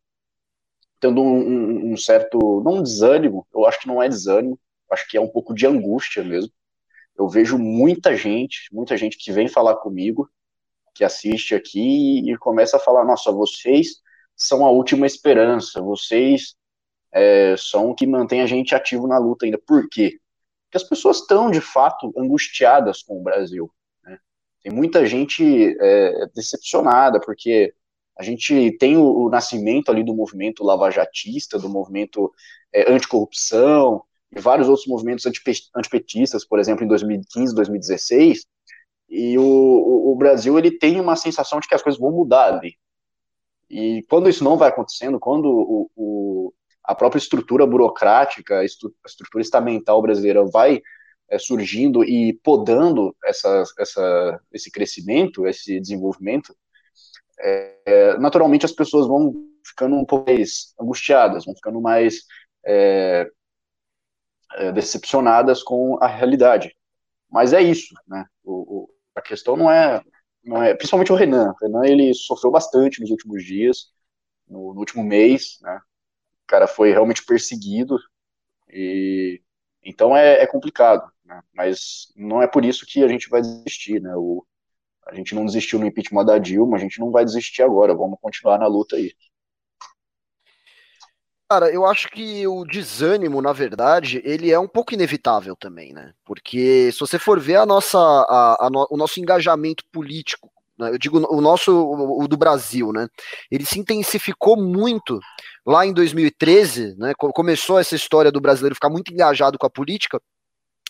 [SPEAKER 2] tendo um, um, certo, não um desânimo, eu acho que não é desânimo, acho que é um pouco de angústia mesmo. Eu vejo muita gente, muita gente que vem falar comigo, que assiste aqui e começa a falar: nossa, vocês são a última esperança, vocês é, são o que mantém a gente ativo na luta ainda. Por quê? Porque as pessoas estão, de fato, angustiadas com o Brasil. Né? Tem muita gente é, decepcionada, porque a gente tem o, o nascimento ali do movimento lavajatista, do movimento é, anticorrupção, e vários outros movimentos antipetistas, por exemplo, em 2015, 2016, e o, o, Brasil ele tem uma sensação de que as coisas vão mudar ali. E quando isso não vai acontecendo, quando o, o a própria estrutura burocrática, a estrutura estamental brasileira vai é, surgindo e podando essa, essa, esse crescimento, esse desenvolvimento, é, naturalmente as pessoas vão ficando um pouco mais angustiadas, vão ficando mais é, é, decepcionadas com a realidade. Mas é isso, né? O, o, a questão não é, não é, principalmente o Renan. O Renan ele sofreu bastante nos últimos dias, no, no último mês, né? O cara foi realmente perseguido e então é, é complicado, né? Mas não é por isso que a gente vai desistir, né? O, a gente não desistiu no impeachment da Dilma, a gente não vai desistir agora, vamos continuar na luta aí.
[SPEAKER 1] Cara, eu acho que o desânimo, na verdade, ele é um pouco inevitável também, né? Porque se você for ver a nossa, a, a no, o nosso engajamento político, né? eu digo o nosso, o, o, do Brasil, né? Ele se intensificou muito lá em 2013, né? Começou essa história do brasileiro ficar muito engajado com a política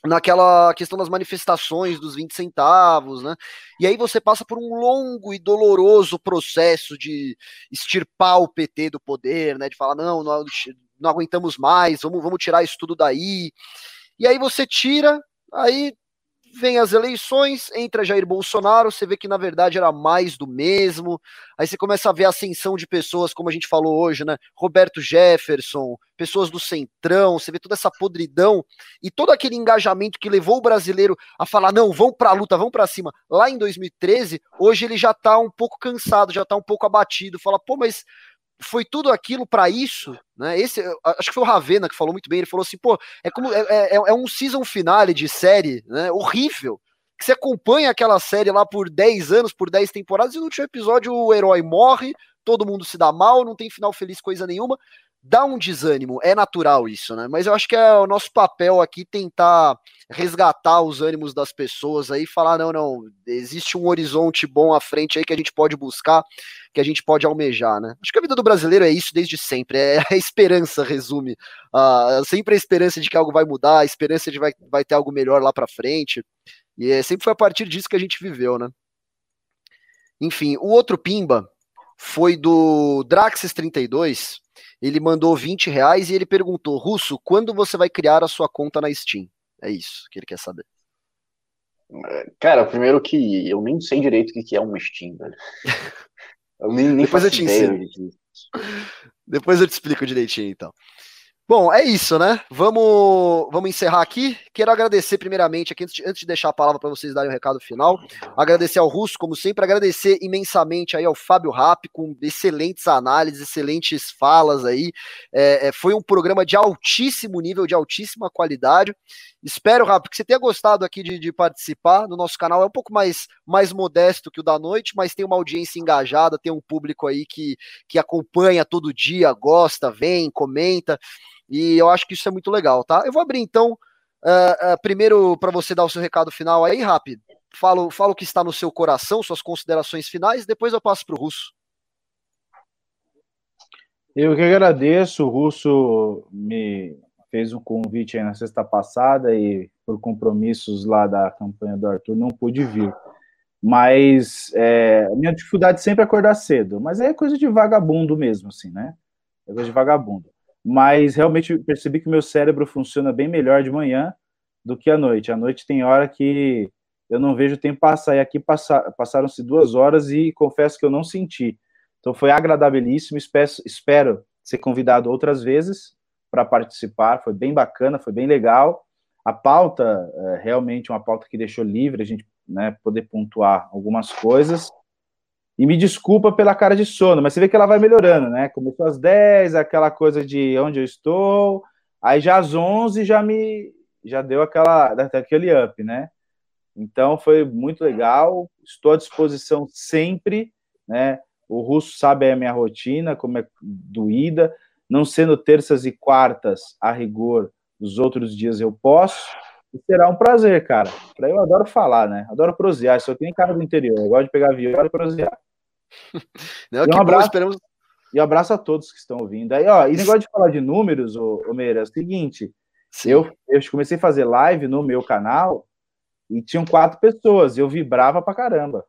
[SPEAKER 1] naquela questão das manifestações dos 20 centavos, né? E aí você passa por um longo e doloroso processo de extirpar o PT do poder, né? De falar, não, não, não aguentamos mais, vamos, vamos tirar isso tudo daí. E aí você tira, aí vem as eleições, entra Jair Bolsonaro, você vê que na verdade era mais do mesmo. Aí você começa a ver a ascensão de pessoas, como a gente falou hoje, né? Roberto Jefferson, pessoas do Centrão, você vê toda essa podridão e todo aquele engajamento que levou o brasileiro a falar: não, vão pra luta, vão pra cima. Lá em 2013, hoje ele já tá um pouco cansado, já tá um pouco abatido. Fala, pô, mas foi tudo aquilo para isso, né? Esse, acho que foi o Ravena que falou muito bem. Ele falou assim, pô, é como é, é, é, um season finale de série, né? Horrível. Que você acompanha aquela série lá por 10 anos, por 10 temporadas, e no último episódio o herói morre, todo mundo se dá mal, não tem final feliz, coisa nenhuma dá um desânimo, é natural isso, né? Mas eu acho que é o nosso papel aqui tentar resgatar os ânimos das pessoas aí, falar não, não, existe um horizonte bom à frente aí que a gente pode buscar, que a gente pode almejar, né? Acho que a vida do brasileiro é isso desde sempre, é a esperança, resume, uh, sempre a esperança de que algo vai mudar, a esperança de vai, vai ter algo melhor lá para frente, e é, sempre foi a partir disso que a gente viveu, né? Enfim, o outro pimba foi do Draxis32, ele mandou 20 reais e ele perguntou: Russo, quando você vai criar a sua conta na Steam? É isso que ele quer saber.
[SPEAKER 2] Cara, primeiro que eu nem sei direito o que é uma Steam, velho. Eu nem, nem
[SPEAKER 1] Depois eu te ensino. Depois eu te explico direitinho, então. Bom, é isso, né? Vamos, vamos encerrar aqui. Quero agradecer primeiramente aqui, antes de, antes de deixar a palavra para vocês darem o um recado final, agradecer ao Russo, como sempre, agradecer imensamente aí ao Fábio Rapp, com excelentes análises, excelentes falas aí. É, é, foi um programa de altíssimo nível, de altíssima qualidade. Espero, Rapp, que você tenha gostado aqui de, de, participar no nosso canal. É um pouco mais, mais modesto que o da noite, mas tem uma audiência engajada, tem um público aí que, que acompanha todo dia, gosta, vem, comenta. E eu acho que isso é muito legal, tá? Eu vou abrir então, uh, uh, primeiro para você dar o seu recado final aí, rápido. Falo, falo o que está no seu coração, suas considerações finais, depois eu passo para o Russo.
[SPEAKER 3] Eu que agradeço, o Russo me fez um convite aí na sexta passada e por compromissos lá da campanha do Arthur não pude vir. Mas é, minha dificuldade sempre é acordar cedo, mas é coisa de vagabundo mesmo, assim, né? É coisa de vagabundo mas realmente percebi que meu cérebro funciona bem melhor de manhã do que à noite. À noite tem hora que eu não vejo o tempo passar, e aqui passaram-se duas horas e confesso que eu não senti. Então foi agradabilíssimo, espero, ser convidado outras vezes para participar, foi bem bacana, foi bem legal. A pauta, é realmente uma pauta que deixou livre a gente né, poder pontuar algumas coisas, e me desculpa pela cara de sono, mas você vê que ela vai melhorando, né? Começou às 10, aquela coisa de onde eu estou, aí já às 11 já me já deu aquela aquele up, né? Então foi muito legal, estou à disposição sempre, né? O Russo sabe a minha rotina, como é doída, não sendo terças e quartas a rigor, os outros dias eu posso. E será um prazer, cara. Eu adoro falar, né? Adoro prosear. Só tem cara do interior. Eu gosto de pegar viola e prosear.
[SPEAKER 1] Não, e um abraço, bom, esperamos...
[SPEAKER 3] E um abraço a todos que estão ouvindo. Aí, ó, e negócio de falar de números, ô, ô Meira, é o seguinte, eu, eu comecei a fazer live no meu canal e tinham quatro pessoas, eu vibrava pra caramba.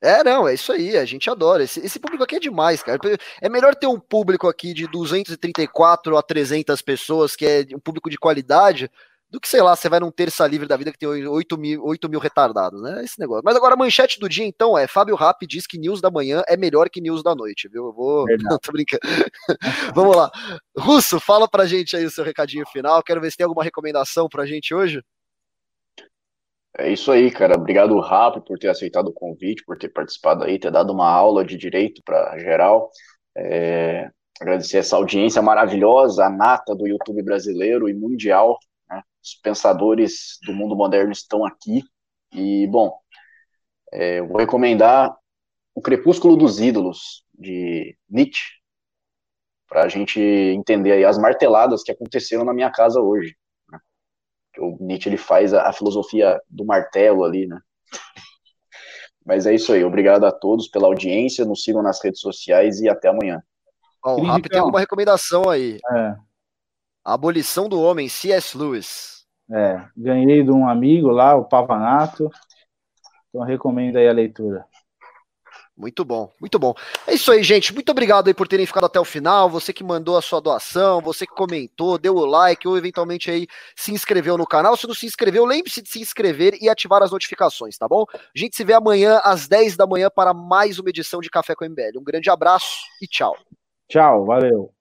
[SPEAKER 1] É, não, é isso aí, a gente adora. Esse, esse, público aqui é demais, cara. É melhor ter um público aqui de 234 a 300 pessoas, que é um público de qualidade, do que, sei lá, você vai num terça livre da vida que tem 8 mil, 8 mil retardados, né? Esse negócio. Mas agora a manchete do dia, então, é Fábio Rapp diz que news da manhã é melhor que news da noite, viu? Eu vou. Não, tô brincando. Vamos lá. Russo, fala pra gente aí o seu recadinho final. Quero ver se tem alguma recomendação pra gente hoje.
[SPEAKER 2] É isso aí, cara. Obrigado, Rap, por ter aceitado o convite, por ter participado aí, ter dado uma aula de direito para geral. É... Agradecer essa audiência maravilhosa, a nata do YouTube brasileiro e mundial os pensadores do mundo moderno estão aqui. E, bom, é, eu vou recomendar O Crepúsculo dos Ídolos, de Nietzsche. para a gente entender aí as marteladas que aconteceram na minha casa hoje. Né? O Nietzsche ele faz a, a filosofia do martelo ali, né? Mas é isso aí. Obrigado a todos pela audiência. Nos sigam nas redes sociais e até amanhã.
[SPEAKER 1] Bom, o Rap tem alguma recomendação aí. É. A abolição do homem, C.S. Lewis.
[SPEAKER 3] É, ganhei de um amigo lá, o Pavanato. Então recomendo aí a leitura.
[SPEAKER 1] Muito bom, muito bom. É isso aí, gente. Muito obrigado aí por terem ficado até o final. Você que mandou a sua doação, você que comentou, deu o like ou eventualmente aí se inscreveu no canal. Se não se inscreveu, lembre-se de se inscrever e ativar as notificações, tá bom? A gente se vê amanhã às 10 da manhã para mais uma edição de Café com MBL. Um grande abraço e tchau.
[SPEAKER 3] Tchau, valeu.